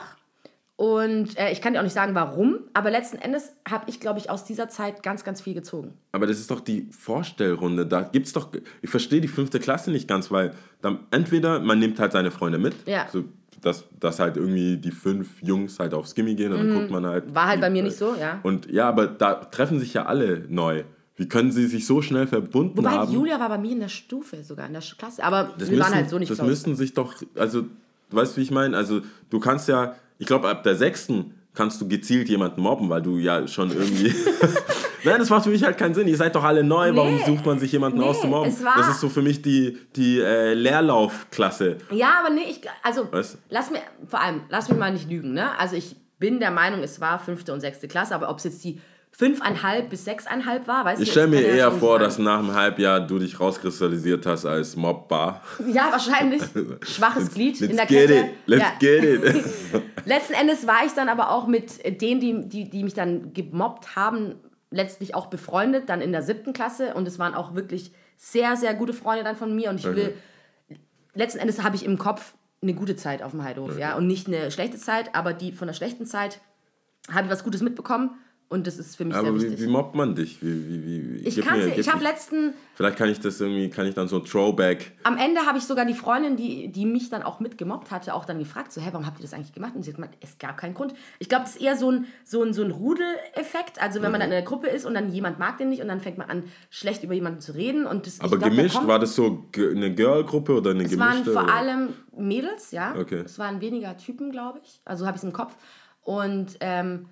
Und äh, ich kann dir auch nicht sagen, warum. Aber letzten Endes habe ich, glaube ich, aus dieser Zeit ganz, ganz viel gezogen. Aber das ist doch die Vorstellrunde. Da gibt's doch. Ich verstehe die fünfte Klasse nicht ganz, weil dann entweder man nimmt halt seine Freunde mit, Ja. so, dass, dass halt irgendwie die fünf Jungs halt aufs Gimmi gehen und dann guckt man halt. Mhm. War halt die- bei mir nicht so, ja. Und ja, aber da treffen sich ja alle neu. wie können sie sich so schnell verbunden Wobei haben? Julia war bei mir in der Stufe sogar, in der Klasse. Aber das wir müssen, waren halt so nicht Das close. müssten sich doch, also, du weißt, wie ich meine? Also, du kannst ja, ich glaube, ab der sechsten kannst du gezielt jemanden mobben, weil du ja schon irgendwie. Nein, das macht für mich halt keinen Sinn. Ihr seid doch alle neu, warum Nee. sucht man sich jemanden Nee, auszumobben? es war- Das ist so für mich die, die äh, Leerlaufklasse. Ja, aber nee, ich, also Was? lass mir, vor allem, lass mich mal nicht lügen, ne? Also ich bin der Meinung, es war fünfte und sechste Klasse, aber ob es jetzt die fünfeinhalb bis sechseinhalb war, weißt? Ich stelle mir eher vor, dass nach einem Halbjahr du dich rauskristallisiert hast als Mobbar. Ja, wahrscheinlich. Schwaches Glied Let's in der get Kette. it, let's ja. get it. Letzten Endes war ich dann aber auch mit denen, die, die, die mich dann gemobbt haben, letztlich auch befreundet, dann in der siebten Klasse. Und es waren auch wirklich sehr, sehr gute Freunde dann von mir. Und ich will, letzten Endes habe ich im Kopf eine gute Zeit auf dem Heidhof, ja. Und nicht eine schlechte Zeit, aber die von der schlechten Zeit habe ich was Gutes mitbekommen. Und das ist für mich Aber sehr wie, wichtig. wie mobbt man dich? Wie, wie, wie, ich kann mir- Ich habe letzten, Vielleicht kann ich das irgendwie, kann ich dann so ein Throwback. am Ende habe ich sogar die Freundin, die, die mich dann auch mitgemobbt hatte, auch dann gefragt, so, hä, warum habt ihr das eigentlich gemacht? Und sie hat gemeint, es gab keinen Grund. Ich glaube, das ist eher so ein, so ein, so ein Rudeleffekt. Also wenn man Mhm. dann in einer Gruppe ist und dann jemand mag den nicht und dann fängt man an, schlecht über jemanden zu reden. Und das, Aber glaub, da gemischt, kommt- war das so eine Girl-Gruppe oder eine Es waren gemischte? vor oder? allem Mädels, ja. Okay. Es waren weniger Typen, glaube ich. Also habe ich es im Kopf. Und ähm, es,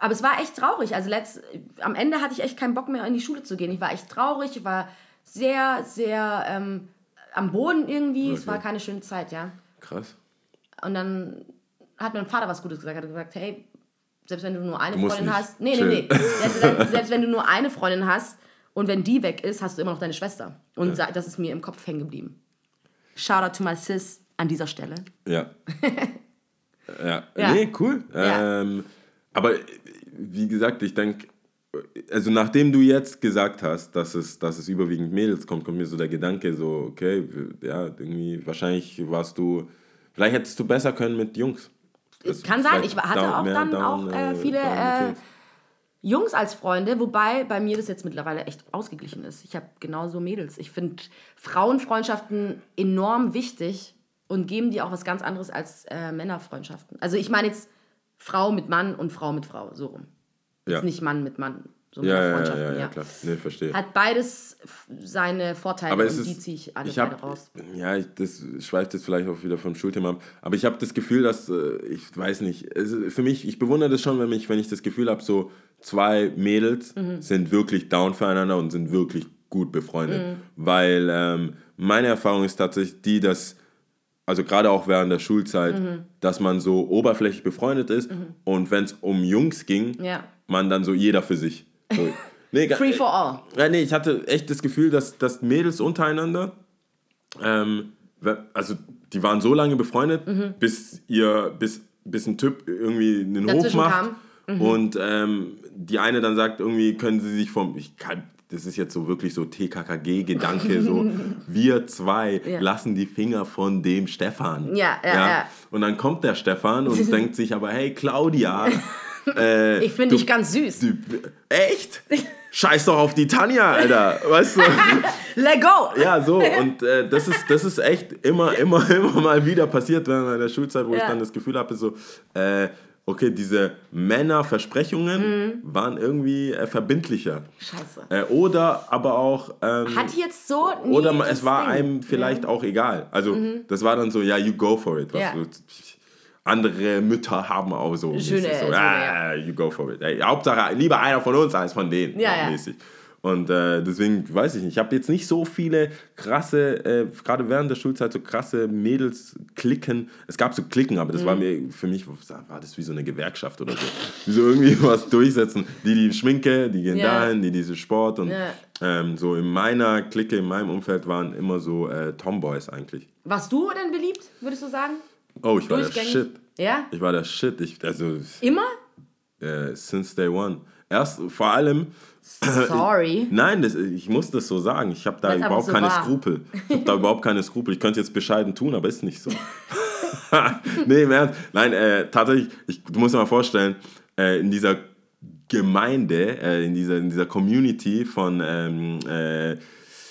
aber es war echt traurig. Also letzt, am Ende hatte ich echt keinen Bock mehr in die Schule zu gehen. Ich war echt traurig. Ich war sehr, sehr ähm, am Boden irgendwie. Es Okay. war keine schöne Zeit, ja. Krass. Und dann hat mein Vater was Gutes gesagt. Er hat gesagt, hey, selbst wenn du nur eine Du Freundin hast. Nee, nee, nee. Selbst, wenn- selbst wenn du nur eine Freundin hast und wenn die weg ist, hast du immer noch deine Schwester. Und sa- das ist mir im Kopf hängen geblieben. Shout out to my sis an dieser Stelle. Ja. ja. Ja. Nee, cool. Ja. Ähm, aber äh, wie gesagt, ich denke, also nachdem du jetzt gesagt hast, dass es, dass es überwiegend Mädels kommt, kommt mir so der Gedanke, so, okay, ja, irgendwie, wahrscheinlich warst du, vielleicht hättest du besser können mit Jungs. Das Kann sein. Ich hatte down- auch dann down, auch äh, äh, viele äh, Jungs als Freunde, wobei bei mir das jetzt mittlerweile echt ausgeglichen ist. Ich habe genauso Mädels. Ich finde Frauenfreundschaften enorm wichtig und geben dir auch was ganz anderes als äh, Männerfreundschaften. Also ich meine jetzt Frau mit Mann und Frau mit Frau, so rum. Ja. Jetzt nicht Mann mit Mann, so Ja, ja, ja, ja, ja, klar. Nee, verstehe. Hat beides seine Vorteile Aber und es ist, die ziehe ich alle ich hab, raus. Ja, ich, das schweift jetzt vielleicht auch wieder vom Schulthema ab. Aber ich habe das Gefühl, dass, äh, ich weiß nicht, ist- für mich, ich bewundere das schon, wenn ich, wenn ich das Gefühl habe, so zwei Mädels Mhm. sind wirklich down füreinander und sind wirklich gut befreundet. Mhm. Weil ähm, meine Erfahrung ist tatsächlich die, dass, also gerade auch während der Schulzeit, Mhm. dass man so oberflächlich befreundet ist und wenn es um Jungs ging, Ja. man dann so jeder für sich. So, nee, Free for all. ja, nee, ich hatte echt das Gefühl, dass, dass Mädels untereinander, ähm, also die waren so lange befreundet, Mhm. bis ihr, bis, bis ein Typ irgendwie einen Hof Dazwischen macht kam. Mhm. und ähm, die eine dann sagt, irgendwie können sie sich vom, ich kann, das ist jetzt so wirklich so TKKG-Gedanke, so wir zwei Ja. lassen die Finger von dem Stefan. Ja, ja, ja. Und dann kommt der Stefan und denkt sich aber, hey Claudia, äh, Ich finde dich ganz süß. Du, echt? Scheiß doch auf die Tanja, Alter. Weißt du? Let go! Ja, so. Und äh, das, ist, das ist echt immer, immer, immer mal wieder passiert während meiner Schulzeit, wo ich Ja. dann das Gefühl hatte, so, äh, okay, diese Männerversprechungen Mhm. waren irgendwie äh, verbindlicher. Scheiße. Äh, oder aber auch. Ähm, Hat jetzt so nie oder es war Ding. einem vielleicht auch egal. Also, das war dann so, ja, you go for it. Ja. so, andere Mütter haben auch so. Schöne- so schöne, ja, you go for it. Ey, Hauptsache, lieber einer von uns als von denen. Ja, ja. Mäßig. Und äh, deswegen weiß ich nicht, ich habe jetzt nicht so viele krasse, äh, gerade während der Schulzeit, so krasse Mädels-Klicken. Es gab so Klicken, aber das Mhm. war mir, für mich war das wie so eine Gewerkschaft oder so. Die so irgendwie was durchsetzen. Die, die Schminke, die gehen Ja. dahin, die diese Sport. Und Ja. ähm, so in meiner Clique, in meinem Umfeld waren immer so äh, Tomboys eigentlich. Warst du denn beliebt, würdest du sagen? Oh, ich war der? Shit. Ja? Ich war der Shit. Ich, also, Immer? äh, since day one. Erst vor allem, Sorry. nein, das, ich muss das so sagen. Ich habe da einfach überhaupt so keine war. Skrupel. Ich habe da überhaupt keine Skrupel. Ich könnte jetzt bescheiden tun, aber ist nicht so. nee, im Ernst. Nein, äh, tatsächlich, ich, du musst dir mal vorstellen, äh, in dieser Gemeinde, äh, in, dieser, in dieser Community von ähm, äh,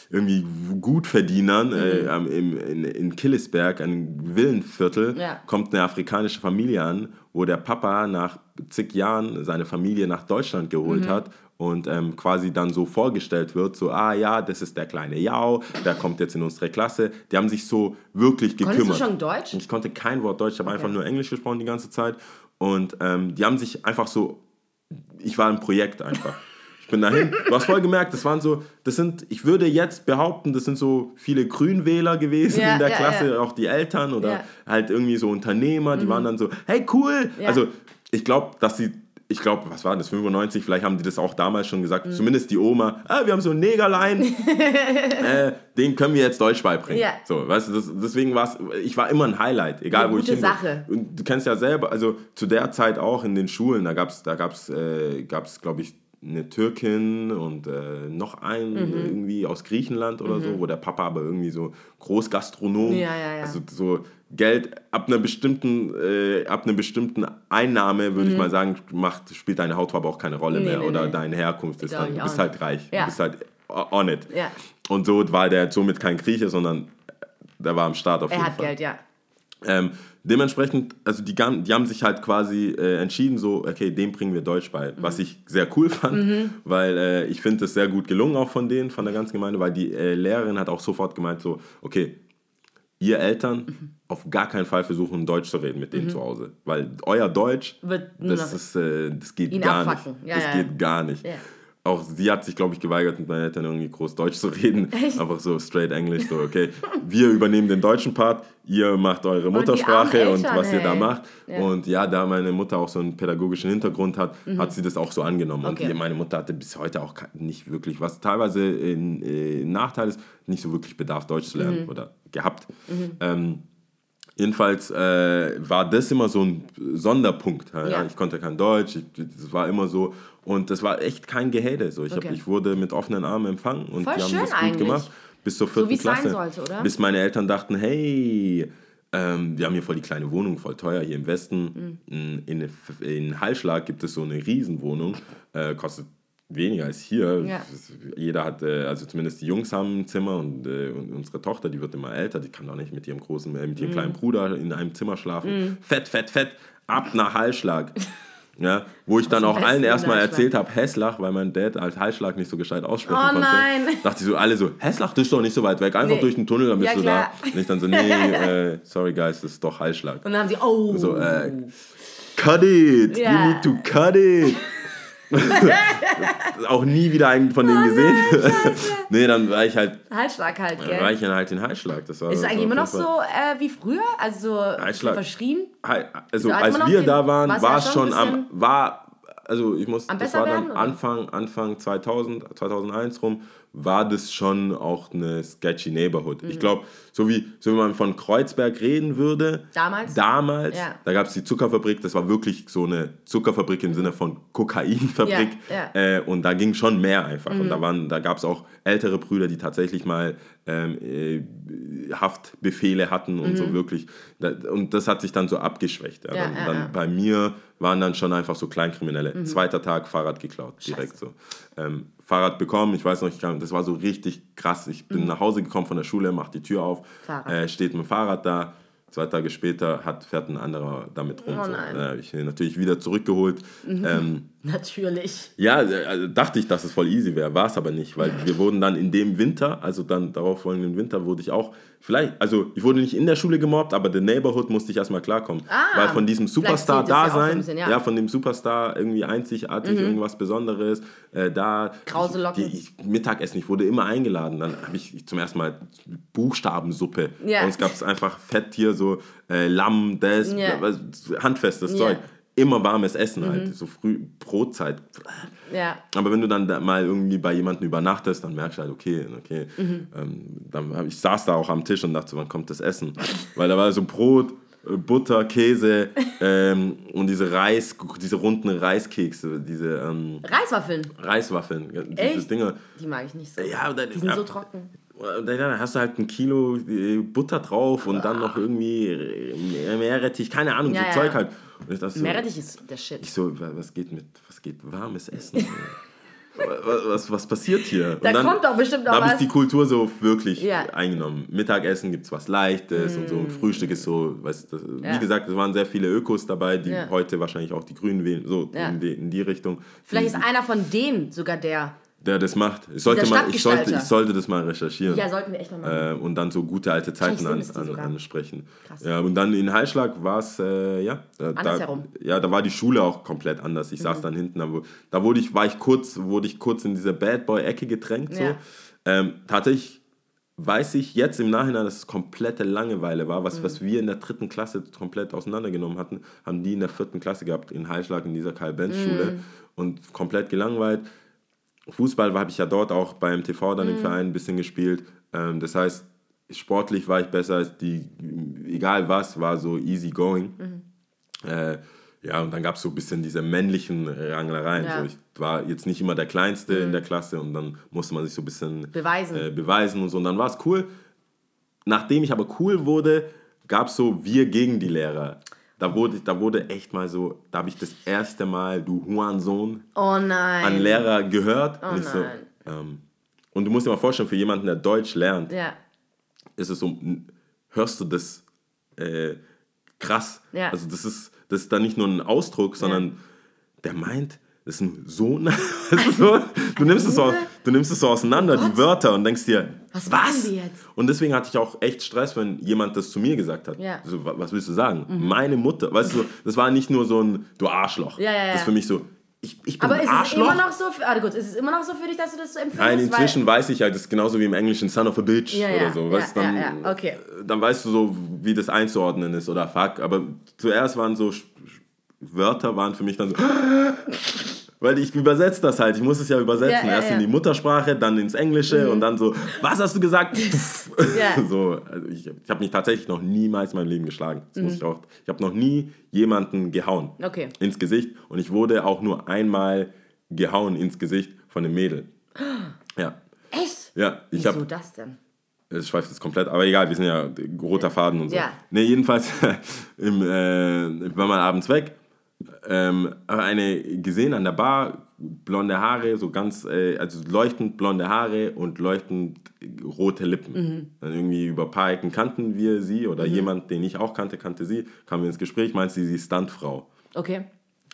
irgendwie Gutverdienern äh, am- im, in, in Killesberg, einem Villenviertel, Ja. kommt eine afrikanische Familie an, wo der Papa nach zig Jahren seine Familie nach Deutschland geholt hat und ähm, quasi dann so vorgestellt wird, so, ah ja, das ist der kleine Jau, der kommt jetzt in unsere Klasse. Die haben sich so wirklich gekümmert. Konntest du schon Deutsch? Ich konnte kein Wort Deutsch, ich habe einfach nur Englisch gesprochen die ganze Zeit. Und ähm, die haben sich einfach so, ich war ein Projekt einfach. Ich bin dahin, du hast voll gemerkt, das waren so, das sind, ich würde jetzt behaupten, das sind so viele Grünwähler gewesen Ja, in der ja, Klasse, ja. auch die Eltern oder. Mhm. halt irgendwie so Unternehmer, die waren dann so, hey cool. Also ich glaube, dass sie, ich glaube, was war das, 95, vielleicht haben die das auch damals schon Mhm. gesagt, zumindest die Oma, ah, wir haben so einen Negerlein, äh, den können wir jetzt Deutsch beibringen. Ja. So, weißt du, das, deswegen war es, ich war immer ein Highlight, egal Eine wo gute ich hin Sache. Und du kennst ja selber, also zu der Zeit auch in den Schulen, da gab es, da gab's, äh, gab's, glaube ich, eine Türkin und äh, noch einen Mhm. irgendwie aus Griechenland oder so, wo der Papa aber irgendwie so Großgastronom, Ja, ja, ja. also so Geld ab einer bestimmten, äh, ab einer bestimmten Einnahme, würde ich mal sagen, macht, spielt deine Hautfarbe auch keine Rolle Mhm. Nee, mehr nee, oder nee. deine Herkunft ist dann, du bist halt reich, du bist halt on it. Und so war der somit kein Grieche, sondern der war am Start auf Er jeden hat Fall. Geld, ja. Ähm, dementsprechend, also die, die haben sich halt quasi äh, entschieden, so, okay, dem bringen wir Deutsch bei. Mhm. Was ich sehr cool fand, weil äh, ich finde das sehr gut gelungen auch von denen, von der ganzen Gemeinde, weil die äh, Lehrerin hat auch sofort gemeint, so, okay, ihr Eltern Mhm. auf gar keinen Fall versuchen, Deutsch zu reden mit denen zu Hause. Weil euer Deutsch, Wird das, ist, äh, das geht gar nicht. Ja, das ja, geht gar nicht. Ja. Auch sie hat sich, glaube ich, geweigert, mit meinen Eltern irgendwie groß Deutsch zu reden. Echt? Einfach so straight Englisch, so, okay, wir übernehmen den deutschen Part, ihr macht eure Muttersprache und Eltern, was ihr da macht. Ja. Und ja, da meine Mutter auch so einen pädagogischen Hintergrund hat, hat sie das auch so angenommen. Mhm. Okay. Und meine Mutter hatte bis heute auch nicht wirklich, was teilweise ein äh, Nachteil ist, nicht so wirklich Bedarf, Deutsch zu Mhm. lernen oder gehabt. Ähm, Jedenfalls äh, war das immer so ein Sonderpunkt. Ja, Ja. Ich konnte kein Deutsch, das war immer so. Und das war echt kein Gehäde. So. Ich, hab, Okay. ich wurde mit offenen Armen empfangen und Voll die haben das gut eigentlich. gemacht. Bis zur vierten wie es sein Klasse. sollte, oder? Bis meine Eltern dachten, hey, ähm, wir haben hier voll die kleine Wohnung, voll teuer hier im Westen. Mhm. In, in Hallschlag gibt es so eine Riesenwohnung, äh, kostet weniger als hier. Ja. Jeder hat, äh, also zumindest die Jungs haben ein Zimmer und, äh, und unsere Tochter, die wird immer älter, die kann doch nicht mit ihrem großen, äh, mit ihrem kleinen Bruder in einem Zimmer schlafen. Fett, fett, fett, ab nach Hallschlag. Ja, wo ich dann auch allen erstmal erzählt habe, Hesslach, weil mein Dad als Hallschlag nicht so gescheit aussprechen Oh konnte. nein. Dachte ich so, alle so, Hesslach, ist doch nicht so weit weg, einfach Nee. durch den Tunnel, dann bist Ja, du klar. da. Und ich dann so, nee, äh, sorry guys, das ist doch Hallschlag. Und dann haben sie, oh. So, äh, cut it, Ja. you need to cut it. auch nie wieder einen von Oh denen gesehen. nee, dann war ich halt, Halsschlag halt, dann war gell? ich dann halt den Hallschlag. Das war, Ist das eigentlich immer noch so äh, wie früher? Also so Halsschlag. verschrien? Also Also, als wir den- da waren, war ja es schon am, war, also ich muss, das war dann werden? Anfang, Anfang 2000, 2001 rum, war das schon auch eine sketchy Neighborhood. Mhm. Ich glaube, so wie, so wie man von Kreuzberg reden würde, Damals? damals, Ja. da gab es die Zuckerfabrik, das war wirklich so eine Zuckerfabrik im Sinne von Kokainfabrik Ja, Mhm. ja. Äh, und da ging schon mehr einfach. Und da, waren, da gab es auch ältere Brüder, die tatsächlich mal ähm, äh, Haftbefehle hatten und so wirklich. Da, und das hat sich dann so abgeschwächt. Mhm. Dann, dann. Bei mir waren dann schon einfach so Kleinkriminelle. Mhm. Zweiter Tag Fahrrad geklaut, direkt so. Ähm, Fahrrad bekommen, ich weiß noch, ich kam, das war so richtig krass. Ich bin nach Hause gekommen von der Schule, mach die Tür auf, Mhm. Äh, steht mein Fahrrad da. Zwei Tage später hat, fährt ein anderer damit rum. Oh so. nein. Äh, ich natürlich wieder zurückgeholt. Ähm, Natürlich. ja, also dachte ich, dass es voll easy wäre, war es aber nicht, weil wir wurden dann in dem Winter, also dann darauf folgenden Winter, wurde ich auch, vielleicht, also ich wurde nicht in der Schule gemobbt, aber der Neighborhood musste ich erstmal klarkommen. Ah, weil von diesem Superstar ja da sein, bisschen, ja. ja. von dem Superstar irgendwie einzigartig, irgendwas Besonderes, äh, da. Krause Locken. Ich, ich, Mittagessen, ich wurde immer eingeladen, dann habe ich zum ersten Mal Buchstabensuppe. Ja. Bei uns gab es einfach Fett hier, so äh, Lamm, das, Ja. was- handfestes Ja. Zeug. Immer warmes Essen halt, so früh Brotzeit. Ja. Aber wenn du dann da mal irgendwie bei jemandem übernachtest, dann merkst du halt, okay, okay. Mhm. Ähm, dann ich saß da auch am Tisch und dachte, so, wann kommt das Essen? Weil da war so Brot, äh, Butter, Käse ähm, und diese Reis, diese runden Reiskekse, diese ähm, Reiswaffeln. Reiswaffeln, diese Echt? Dinge. Die mag ich nicht so. Ja, dann, Die sind ja, so trocken. Dann hast du halt ein Kilo äh, Butter drauf und dann noch irgendwie äh, Meerrettich, keine Ahnung, Ja, so ja. Zeug halt. Und ich dachte so, Meerrettich ist der Shit. ich so, wa- was geht mit, was geht warmes Essen? was, was, was passiert hier? Da dann, kommt doch bestimmt noch Da habe ich was. die Kultur so wirklich Ja. Mm. eingenommen. Mittagessen gibt es was Leichtes und so. Und Frühstück ist so, weißt, das, Ja. wie gesagt, es waren sehr viele Ökos dabei, die Ja. heute wahrscheinlich auch die Grünen wählen, so in, die, in die Richtung. Vielleicht die, ist einer von denen sogar der. Der das macht. Ich sollte, mal, ich, sollte, ich sollte das mal recherchieren. Ja, sollten wir echt mal machen. äh, und dann so gute alte Zeiten an, an, ansprechen. Krass. Ja, und dann in Heilschlag war es, äh, ja, da, Andersherum. Mhm. ja, da war die Schule auch komplett anders. Ich saß dann hinten, da, da wurde ich, war ich kurz, wurde ich kurz in diese Bad Boy-Ecke gedrängt. So. Ja. Ähm, tatsächlich weiß ich jetzt im Nachhinein, dass es komplette Langeweile war. Mhm. Was, was wir in der dritten Klasse komplett auseinandergenommen hatten, haben die in der vierten Klasse gehabt, in Heilschlag, in dieser Karl-Benz-Schule. Mhm. Und komplett gelangweilt. Fußball habe ich ja dort auch beim TV dann im Verein ein bisschen gespielt. Ähm, das heißt, sportlich war ich besser als die, egal was, war so easy going. Äh, ja, und dann gab es so ein bisschen diese männlichen Ranglereien. Ja. So, ich war jetzt nicht immer der Kleinste in der Klasse und dann musste man sich so ein bisschen Beweisen. äh, beweisen und so. Und dann war es cool. Nachdem ich aber cool wurde, gab es so wir gegen die Lehrer. Da wurde, da wurde echt mal so, da habe ich das erste Mal, du Hurensohn, Oh an Lehrer gehört. und, ich so, ähm, und du musst dir mal vorstellen, für jemanden, der Deutsch lernt, Ja. ist es so, hörst du das äh, krass. Ja. Also das ist, das ist dann nicht nur ein Ausdruck, sondern der meint, ist ein so, so du, nimmst es so, du nimmst es so auseinander, die Wörter, und denkst dir, Was was? machen die jetzt? Und deswegen hatte ich auch echt Stress, wenn jemand das zu mir gesagt hat. Ja. Mhm. So, wa- was willst du sagen? Meine Mutter, weißt du, das war nicht nur so ein, du Arschloch. Ja, ja, ja. Das ist für mich so, ich, ich bin Aber ist es immer noch so für, ah, gut, ist es immer noch so für dich, dass du das so empfindest? Nein, inzwischen weiß ich halt, das ist genauso wie im Englischen Son of a Bitch Ja, ja, oder so. ja, weißt, dann, ja, ja, okay. dann weißt du so, wie das einzuordnen ist oder fuck. Aber zuerst waren so Wörter waren für mich dann so. Weil ich übersetze das halt, ich muss es ja übersetzen. Ja, ja, Erst. Mhm. in die Muttersprache, dann ins Englische und dann so, was hast du gesagt? So, also ich ich habe mich tatsächlich noch niemals in meinem Leben geschlagen. Das Mhm. muss ich auch. Ich habe noch nie jemanden gehauen Okay. ins Gesicht und ich wurde auch nur einmal gehauen ins Gesicht von einem Mädel. Ja. echt? Ja, ich Wieso habe, das denn? es schweift jetzt komplett, aber egal, wir sind ja roter Faden und so. Ja. Ne, jedenfalls im, äh, ich war mal abends weg, ähm, eine gesehen an der Bar, blonde Haare, so ganz, äh, also leuchtend blonde Haare und leuchtend rote Lippen. Mhm. Dann irgendwie über ein paar Ecken kannten wir sie oder jemand, den ich auch kannte, kannte sie, kamen wir ins Gespräch, meinte sie, sie ist Stuntfrau Okay.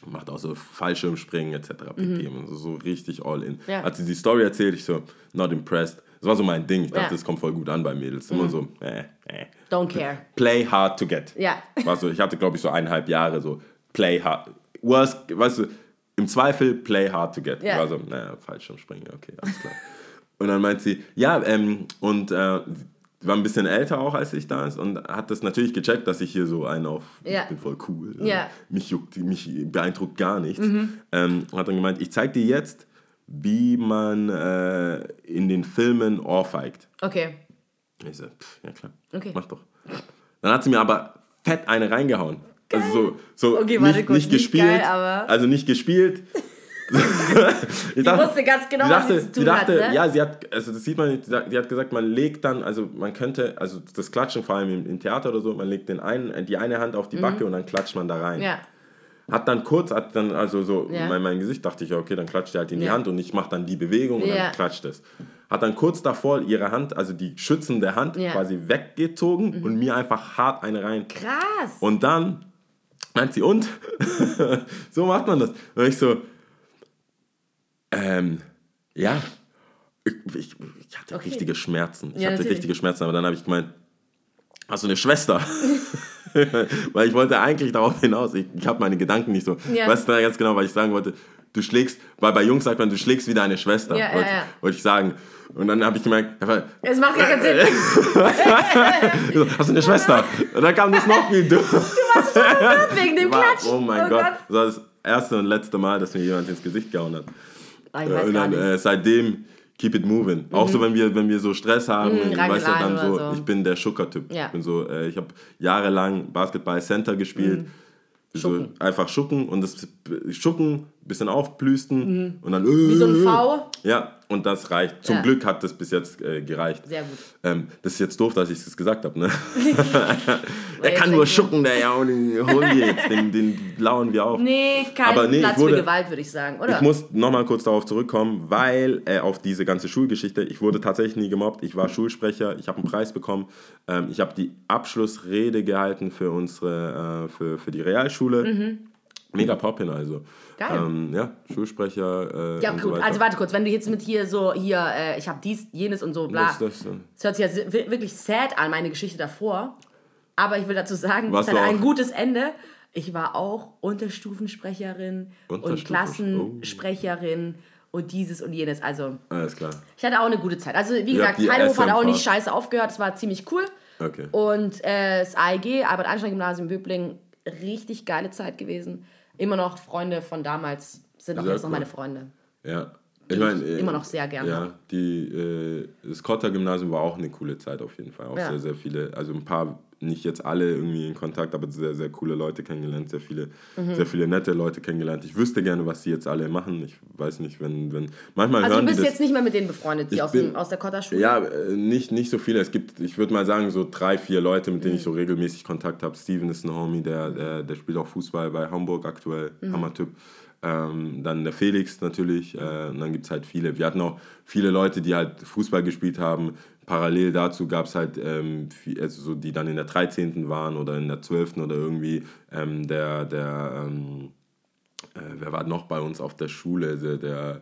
macht auch so Fallschirmspringen etc. pp. Und so, so richtig all in. Mhm. Ja. Hat sie die Story erzählt, ich so, not impressed. Das war so mein Ding. Ich dachte, Ja. Mhm. das kommt voll gut an bei Mädels. Immer so, äh, äh. Don't care. Play hard to get. Ja. War so, ich hatte, glaube ich, so eineinhalb Jahre so, play hard. Worst, weißt du, im Zweifel play hard to get. War so, naja, Fallschirmspringen, okay, alles klar. und dann meint sie, ja, ähm, und äh, war ein bisschen älter auch als ich da ist und hat das natürlich gecheckt, dass ich hier so einen auf, Ja. ich bin voll cool. Ja. Mich juckt, mich beeindruckt gar nichts. Ähm, hat dann gemeint, ich zeig dir jetzt, wie man äh, in den Filmen ohrfeigt. Okay. Ich so, pff, ja klar, Okay. mach doch. Dann hat sie mir aber fett eine reingehauen. Also so, so Okay, warte nicht, kurz, nicht nicht gespielt, geil, aber- also nicht gespielt. ich Die wusste ganz genau, sie was dachte, sie zu tun sie dachte, hat, ne? ja, sie hat, also das sieht man, nicht, sie hat die gesagt, man legt dann, also man könnte, also das Klatschen vor allem im, im Theater oder so, man legt den einen, die eine Hand auf die Backe und dann klatscht man da rein. Mhm. Ja. Hat dann kurz, hat dann also so Ja. mein, mein Gesicht, dachte ich, okay, dann klatscht die halt in die Ja. Hand und ich mache dann die Bewegung und dann klatscht es. Hat dann kurz davor ihre Hand, also die schützende Hand. Mhm. quasi weggezogen und mir einfach hart eine rein. Krass. Und dann meint sie, und? so macht man das. Und ich so, ähm, ja. Ich, ich, ich hatte Okay. richtige Schmerzen. Ich Ja, hatte natürlich. richtige Schmerzen, aber dann habe ich gemeint, hast du eine Schwester? weil ich wollte eigentlich darauf hinaus, ich, ich habe meine Gedanken nicht so. Ja. Weißt du ganz genau, weil ich sagen wollte, du schlägst, weil bei Jungs sagt man, du schlägst wie deine Schwester, Ja, ja, wollte, ja. wollte ich sagen. Und dann habe ich gemerkt, einfach, Es macht gar keinen Sinn. so, hast du eine Schwester? Und dann kam das noch viel dümmer. Wegen dem Klatsch. Oh mein Gott. Das war das erste und letzte Mal, dass mir jemand ins Gesicht gehauen hat. Ah, und dann äh, seitdem keep it moving. Auch so, wenn wir, wenn wir so Stress haben, Mhm, ich weiß ja dann so, so. ich bin der Schucker-Typ. Ja. Ich bin so, äh, ich habe jahrelang Basketball Center gespielt. So Mhm. Schucken. einfach schucken und das Schucken bisschen aufplüsten und dann. Mhm. Wie so ein V. Ja, und das reicht. Zum Ja. Glück hat das bis jetzt äh, gereicht. Sehr gut. Ähm, das ist jetzt doof, dass ich das gesagt habe, ne? er kann nur schucken, der ja, und den holen wir jetzt, den, den lauern wir auf. Nee, kein Aber nee, Platz wurde- für Gewalt, würde ich sagen, oder? Ich muss nochmal kurz darauf zurückkommen, weil äh, auf diese ganze Schulgeschichte, ich wurde tatsächlich nie gemobbt, ich war Schulsprecher, ich habe einen Preis bekommen, ähm, ich habe die Abschlussrede gehalten für unsere, äh, für, für die Realschule. Mega poppin also. Geil. Ähm, ja, Schulsprecher. Äh, ja, gut. so also warte kurz, wenn du jetzt mit hier so, hier, äh, ich habe dies, jenes und so, bla. Das, das, hört sich ja wirklich sad an, meine Geschichte davor. Aber ich will dazu sagen, es du ein gutes Ende. Ich war auch Unterstufensprecherin und Unterstufen- Klassensprecherin und dieses und jenes. Also, alles klar. ich hatte auch eine gute Zeit. Also, wie gesagt, die Heilhof hat auch nicht scheiße aufgehört. Es war ziemlich cool. Okay. Und äh, das AEG, Albert-Einstein-Gymnasium Böblingen, richtig geile Zeit gewesen. Immer noch Freunde von damals sind auch Sehr jetzt noch cool. meine Freunde. Ja. Ich meine, ich immer noch sehr gern Ja, die, äh, das Kotter-Gymnasium war auch eine coole Zeit auf jeden Fall. Auch Ja. sehr, sehr viele, also ein paar, nicht jetzt alle irgendwie in Kontakt, aber sehr, sehr coole Leute kennengelernt, sehr viele, Mhm. sehr viele nette Leute kennengelernt. Ich wüsste gerne, was die jetzt alle machen. Ich weiß nicht, wenn, wenn, manchmal Also, du hören bist die das. jetzt nicht mehr mit denen befreundet, die aus, bin- dem, aus der Kotter-Schule? Ja, äh, nicht, nicht so viele. Es gibt, ich würde mal sagen, so drei, vier Leute, mit denen Mhm. ich so regelmäßig Kontakt habe. Steven ist ein Homie, der, der, der spielt auch Fußball bei Hamburg aktuell, Mhm. Hammertyp. Ähm, dann der Felix natürlich, äh, und dann gibt es halt viele. Wir hatten auch viele Leute, die halt Fußball gespielt haben. Parallel dazu gab es halt, ähm, viel- also so, die dann in der 13. waren oder in der 12. oder irgendwie ähm, der, der ähm, äh, wer war noch bei uns auf der Schule? Der, der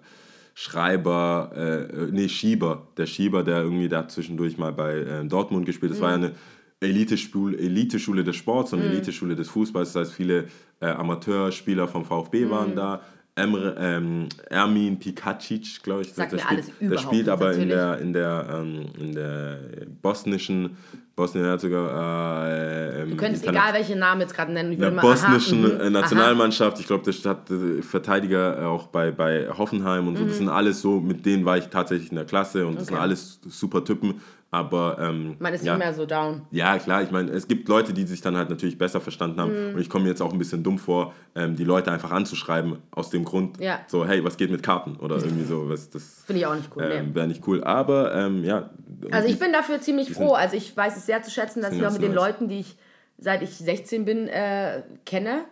Schreiber, äh, äh, nee, Schieber. Der Schieber, der irgendwie da zwischendurch mal bei äh, Dortmund gespielt. Das war ja eine Eliteschule, Eliteschule des Sports Mhm. und Eliteschule des Fußballs. Das heißt, viele äh, Amateurspieler vom VfB Mhm. waren da. Emre, ähm, Ermin Pikacic, glaube ich. Sagt der mir spielt, alles der spielt aber in der, in der, ähm, in der bosnischen, Bosnien-Herzegowina, äh, ähm, Du könntest Interna- egal welche Namen jetzt gerade nennen. Ich der würde mal, bosnischen aha, mhm, äh, Nationalmannschaft. Ich glaube, der hat äh, Verteidiger äh, auch bei, bei Hoffenheim und so. Das sind alles so, mit denen war ich tatsächlich in der Klasse und das sind Mhm. Okay. alles super Typen. Aber ähm, Man ist ja, nicht mehr so down. ja, klar, ich meine, es gibt Leute, die sich dann halt natürlich besser verstanden haben. Mhm. Und ich komme mir jetzt auch ein bisschen dumm vor, ähm, die Leute einfach anzuschreiben, aus dem Grund, Ja. so, hey, was geht mit Karten? Oder irgendwie so, was das Finde ich auch nicht cool. ähm, wäre nicht cool. Aber ähm, ja. Also die- ich bin dafür ziemlich froh. Also ich weiß es sehr zu schätzen, dass ich auch mit den nice. Leuten, die ich seit ich 16 bin, äh, kenne,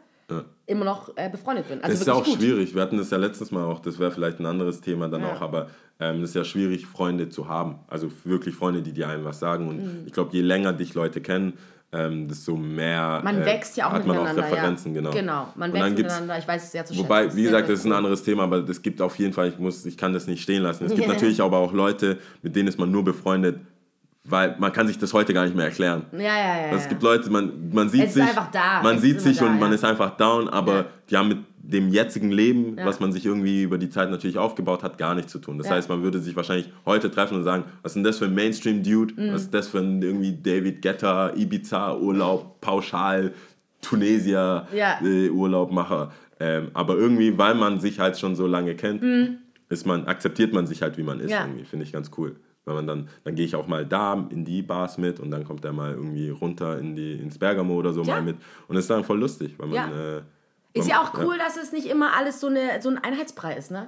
immer noch äh, befreundet bin. Also Das ist ja auch gut. schwierig. Wir hatten das ja letztes Mal auch, das wäre vielleicht ein anderes Thema dann Ja. auch, aber ähm, das ist ja schwierig, Freunde zu haben. Also wirklich Freunde, die dir einem was sagen. Und Mhm. ich glaube, je länger dich Leute kennen, ähm, desto mehr Man äh, wächst ja auch hat man auch. Referenzen, ja. genau. Genau, man wächst miteinander. Ich weiß es sehr zu schätzen. Wobei, wie gesagt, das ist ein anderes Thema, aber es gibt auf jeden Fall, ich, muss, ich kann das nicht stehen lassen. Es gibt natürlich aber auch Leute, mit denen ist man nur befreundet, weil man kann sich das heute gar nicht mehr erklären. Ja, ja, ja. Also es gibt Leute, man, man sieht Es ist sich, einfach da. man Es sieht sich da, und man ja. ist einfach down, aber die haben mit dem jetzigen Leben, Ja. was man sich irgendwie über die Zeit natürlich aufgebaut hat, gar nichts zu tun. Das Ja. heißt, man würde sich wahrscheinlich heute treffen und sagen, was ist denn das für ein Mainstream-Dude? Mhm. Was ist das für ein irgendwie David Getter, Ibiza-Urlaub, pauschal, Tunesier Ja. äh, Urlaubmacher. Ähm, aber irgendwie, weil man sich halt schon so lange kennt, ist man, akzeptiert man sich halt, wie man ist. Mhm. Irgendwie. Finde ich ganz cool. Weil man dann, dann gehe ich auch mal da in die Bars mit und dann kommt er mal irgendwie runter in die, ins Bergamo oder so mal mit. Und das ist dann voll lustig, weil man. Äh, Ist ja auch cool, dass es nicht immer alles so, eine, so ein Einheitsbrei ist, ne?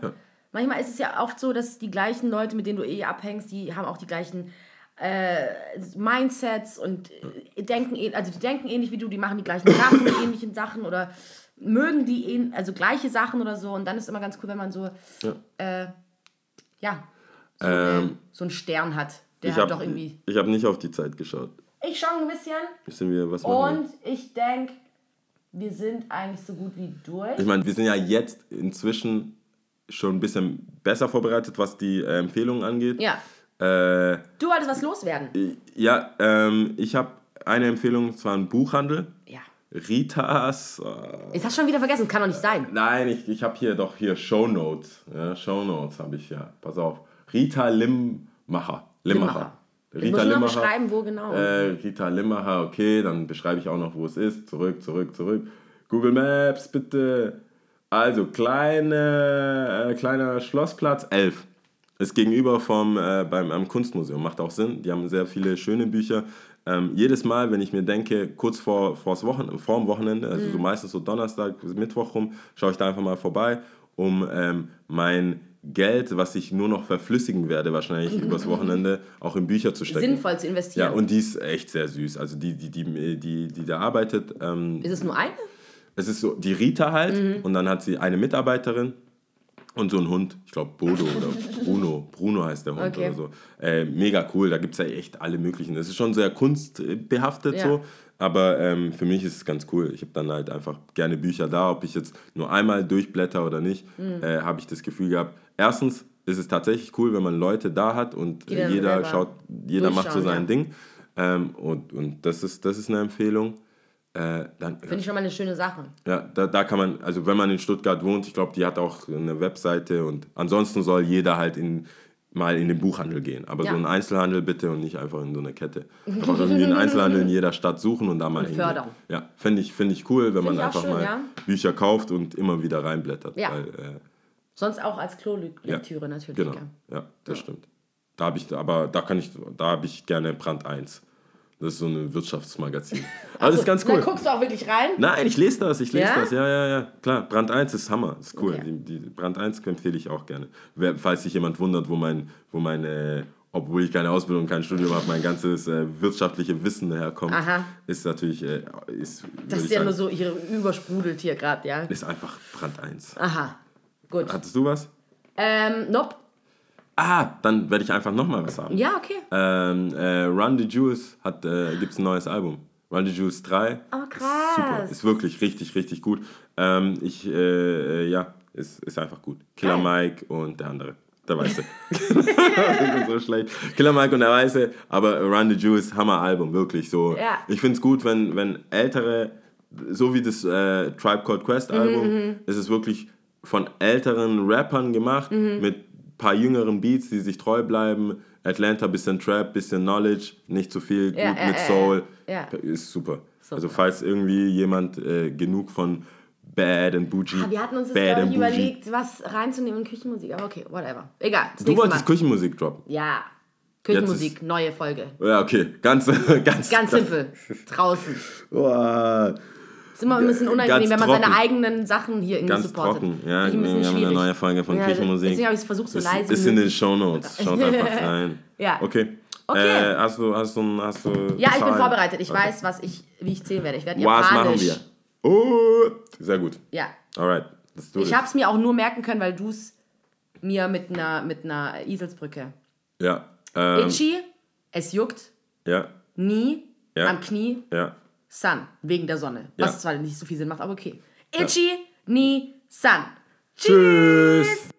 Manchmal ist es ja oft so, dass die gleichen Leute, mit denen du eh abhängst, die haben auch die gleichen äh, Mindsets und äh, denken, eh- also die denken ähnlich wie du, die machen die gleichen Sachen, die ähnlichen Sachen oder mögen die ähn- also gleiche Sachen oder so und dann ist es immer ganz cool, wenn man so ja, äh, ja so, eine, so einen Stern hat, der ich halt habe doch irgendwie. hab nicht auf die Zeit geschaut. Ich schon ein bisschen Wissen wir, was machen und ich denke, wir sind eigentlich so gut wie durch. Ich meine, wir sind ja jetzt inzwischen schon ein bisschen besser vorbereitet, was die äh, Empfehlungen angeht. Ja. Äh, Du wolltest was loswerden. ja, ähm, ich habe eine Empfehlung, zwar ein Buchhandel. Ja. Ritas. Äh, Jetzt hast schon wieder vergessen, kann doch nicht sein. nein, ich, ich habe hier doch hier Shownotes. Ja, Shownotes habe ich ja. Pass auf. Rita Limmacher. Limmacher. Ich muss nur noch beschreiben, wo genau. Äh, Rita Limmacher, okay, dann beschreibe ich auch noch, wo es ist. Zurück, zurück, zurück. Google Maps, bitte. Also, kleine, äh, kleiner Schlossplatz 11. Ist gegenüber vom, äh, beim, am Kunstmuseum, macht auch Sinn. Die haben sehr viele schöne Bücher. Ähm, jedes Mal, wenn ich mir denke, kurz vor, vors Wochen, vor dem Wochenende, also so meistens so Donnerstag bis Mittwoch rum, schaue ich da einfach mal vorbei. um ähm, mein Geld, was ich nur noch verflüssigen werde, wahrscheinlich übers Wochenende, auch in Bücher zu stecken. Sinnvoll zu Ja, investieren. und die ist echt sehr süß. Also die, die, die, die, die da arbeitet, ähm, ist es nur eine? es ist so die Rita halt Mhm. und dann hat sie eine Mitarbeiterin und so einen Hund, ich glaube Bodo oder Bruno, Bruno heißt der Hund Okay. oder so. Äh, mega cool, da gibt es ja echt alle möglichen. Es ist schon sehr kunstbehaftet Ja. so, aber ähm, für mich ist es ganz cool. Ich habe dann halt einfach gerne Bücher da, ob ich jetzt nur einmal durchblätter oder nicht, Mhm. äh, habe ich das Gefühl gehabt. Erstens ist es tatsächlich cool, wenn man Leute da hat und jeder selber schaut, jeder macht so sein ja. Ding. Ähm, und und das, ist, das ist eine Empfehlung. Äh, dann, Finde ich schon mal eine schöne Sache. ja, da, da kann man, also wenn man in Stuttgart wohnt, ich glaube, die hat auch eine Webseite und ansonsten soll jeder halt in, mal in den Buchhandel gehen. Aber Ja. so einen Einzelhandel bitte und nicht einfach in so eine Kette. Einfach irgendwie einen Einzelhandel in jeder Stadt suchen und da mal hingehen. fördern. Ja, finde ich, find ich cool, wenn man ich auch einfach schön, mal ja. Bücher kauft und immer wieder reinblättert. Ja. Weil, äh, Sonst auch als Klolektüre natürlich. genau, ja, das stimmt. Da habe ich, aber da kann ich, da habe ich gerne Brand 1. Das ist so ein Wirtschaftsmagazin. Aber das ist ganz cool. Dann guckst du auch wirklich rein. Nein, ich lese das, ich lese Ja? das, ja, ja, ja. Klar, Brand 1 ist Hammer, ist cool. Okay. Die, die Brand 1 empfehle ich auch gerne. Wer, falls sich jemand wundert, wo mein, wo mein äh, obwohl ich keine Ausbildung, kein Studium habe, mein ganzes äh, wirtschaftliche Wissen herkommt, Aha. ist natürlich, äh, ist, Das ist ja sagen, nur so hier übersprudelt hier gerade, ja. ist einfach Brand 1. Aha. Gut. Hattest du was? Ähm, nope. Ah, dann werde ich einfach nochmal was sagen. Ja, okay. Ähm, äh, Run the hat, äh, gibt ein neues Album. Run the Juice 3. Oh, Ist krass. super. Ist wirklich richtig, richtig gut. Ähm, ich, äh, äh, ja, ist, ist einfach gut. Killer Mike und der andere. Der Weiße. das ist so schlecht. Killer Mike und der Weiße, aber Run the Juice, Hammer-Album, wirklich so. Ja. Ich finde es gut, wenn, wenn ältere, so wie das äh, Tribe Called Quest Album, ist es wirklich von älteren Rappern gemacht, mit paar jüngeren Beats, die sich treu bleiben. Atlanta, bisschen Trap, bisschen Knowledge, nicht zu viel, Ja, gut ja, mit ja, Soul. Ist super. Super. Also falls irgendwie jemand äh, genug von Bad and Bougie, Ah, wir hatten uns das, glaube ich, überlegt, was reinzunehmen in Küchenmusik. Aber okay, whatever. Egal. Du wolltest Mal. Küchenmusik droppen. Ja. Küchenmusik, neue Folge. Ja, okay. Ganz, ganz, Ganz simpel. Draußen. Boah. Ist immer ein bisschen unangenehm, wenn man seine eigenen Sachen hier irgendwie Ganz supportet. trocken. Ja, wir haben eine neue Folge von Ja, Küchenmusik. Deswegen habe ich es versucht, so ist, leise ist in den. Shownotes. Schaut einfach rein. Ja. Okay. Okay. Äh, hast du, hast du, hast du Ja, ich bin vorbereitet. Ich Okay. weiß, was ich, wie ich zählen werde. Ich werde Was machen wir? Oh, sehr gut. Ja. Alright. Ich habe es mir auch nur merken können, weil du es mir mit einer, mit einer Eselsbrücke. Ja. Ähm, Itchy, es juckt, ja. nie, Ja. am Knie, Ja. Sun, wegen der Sonne. Ja. Was zwar nicht so viel Sinn macht, aber okay. Itchy, nie, Sun. Tschüss.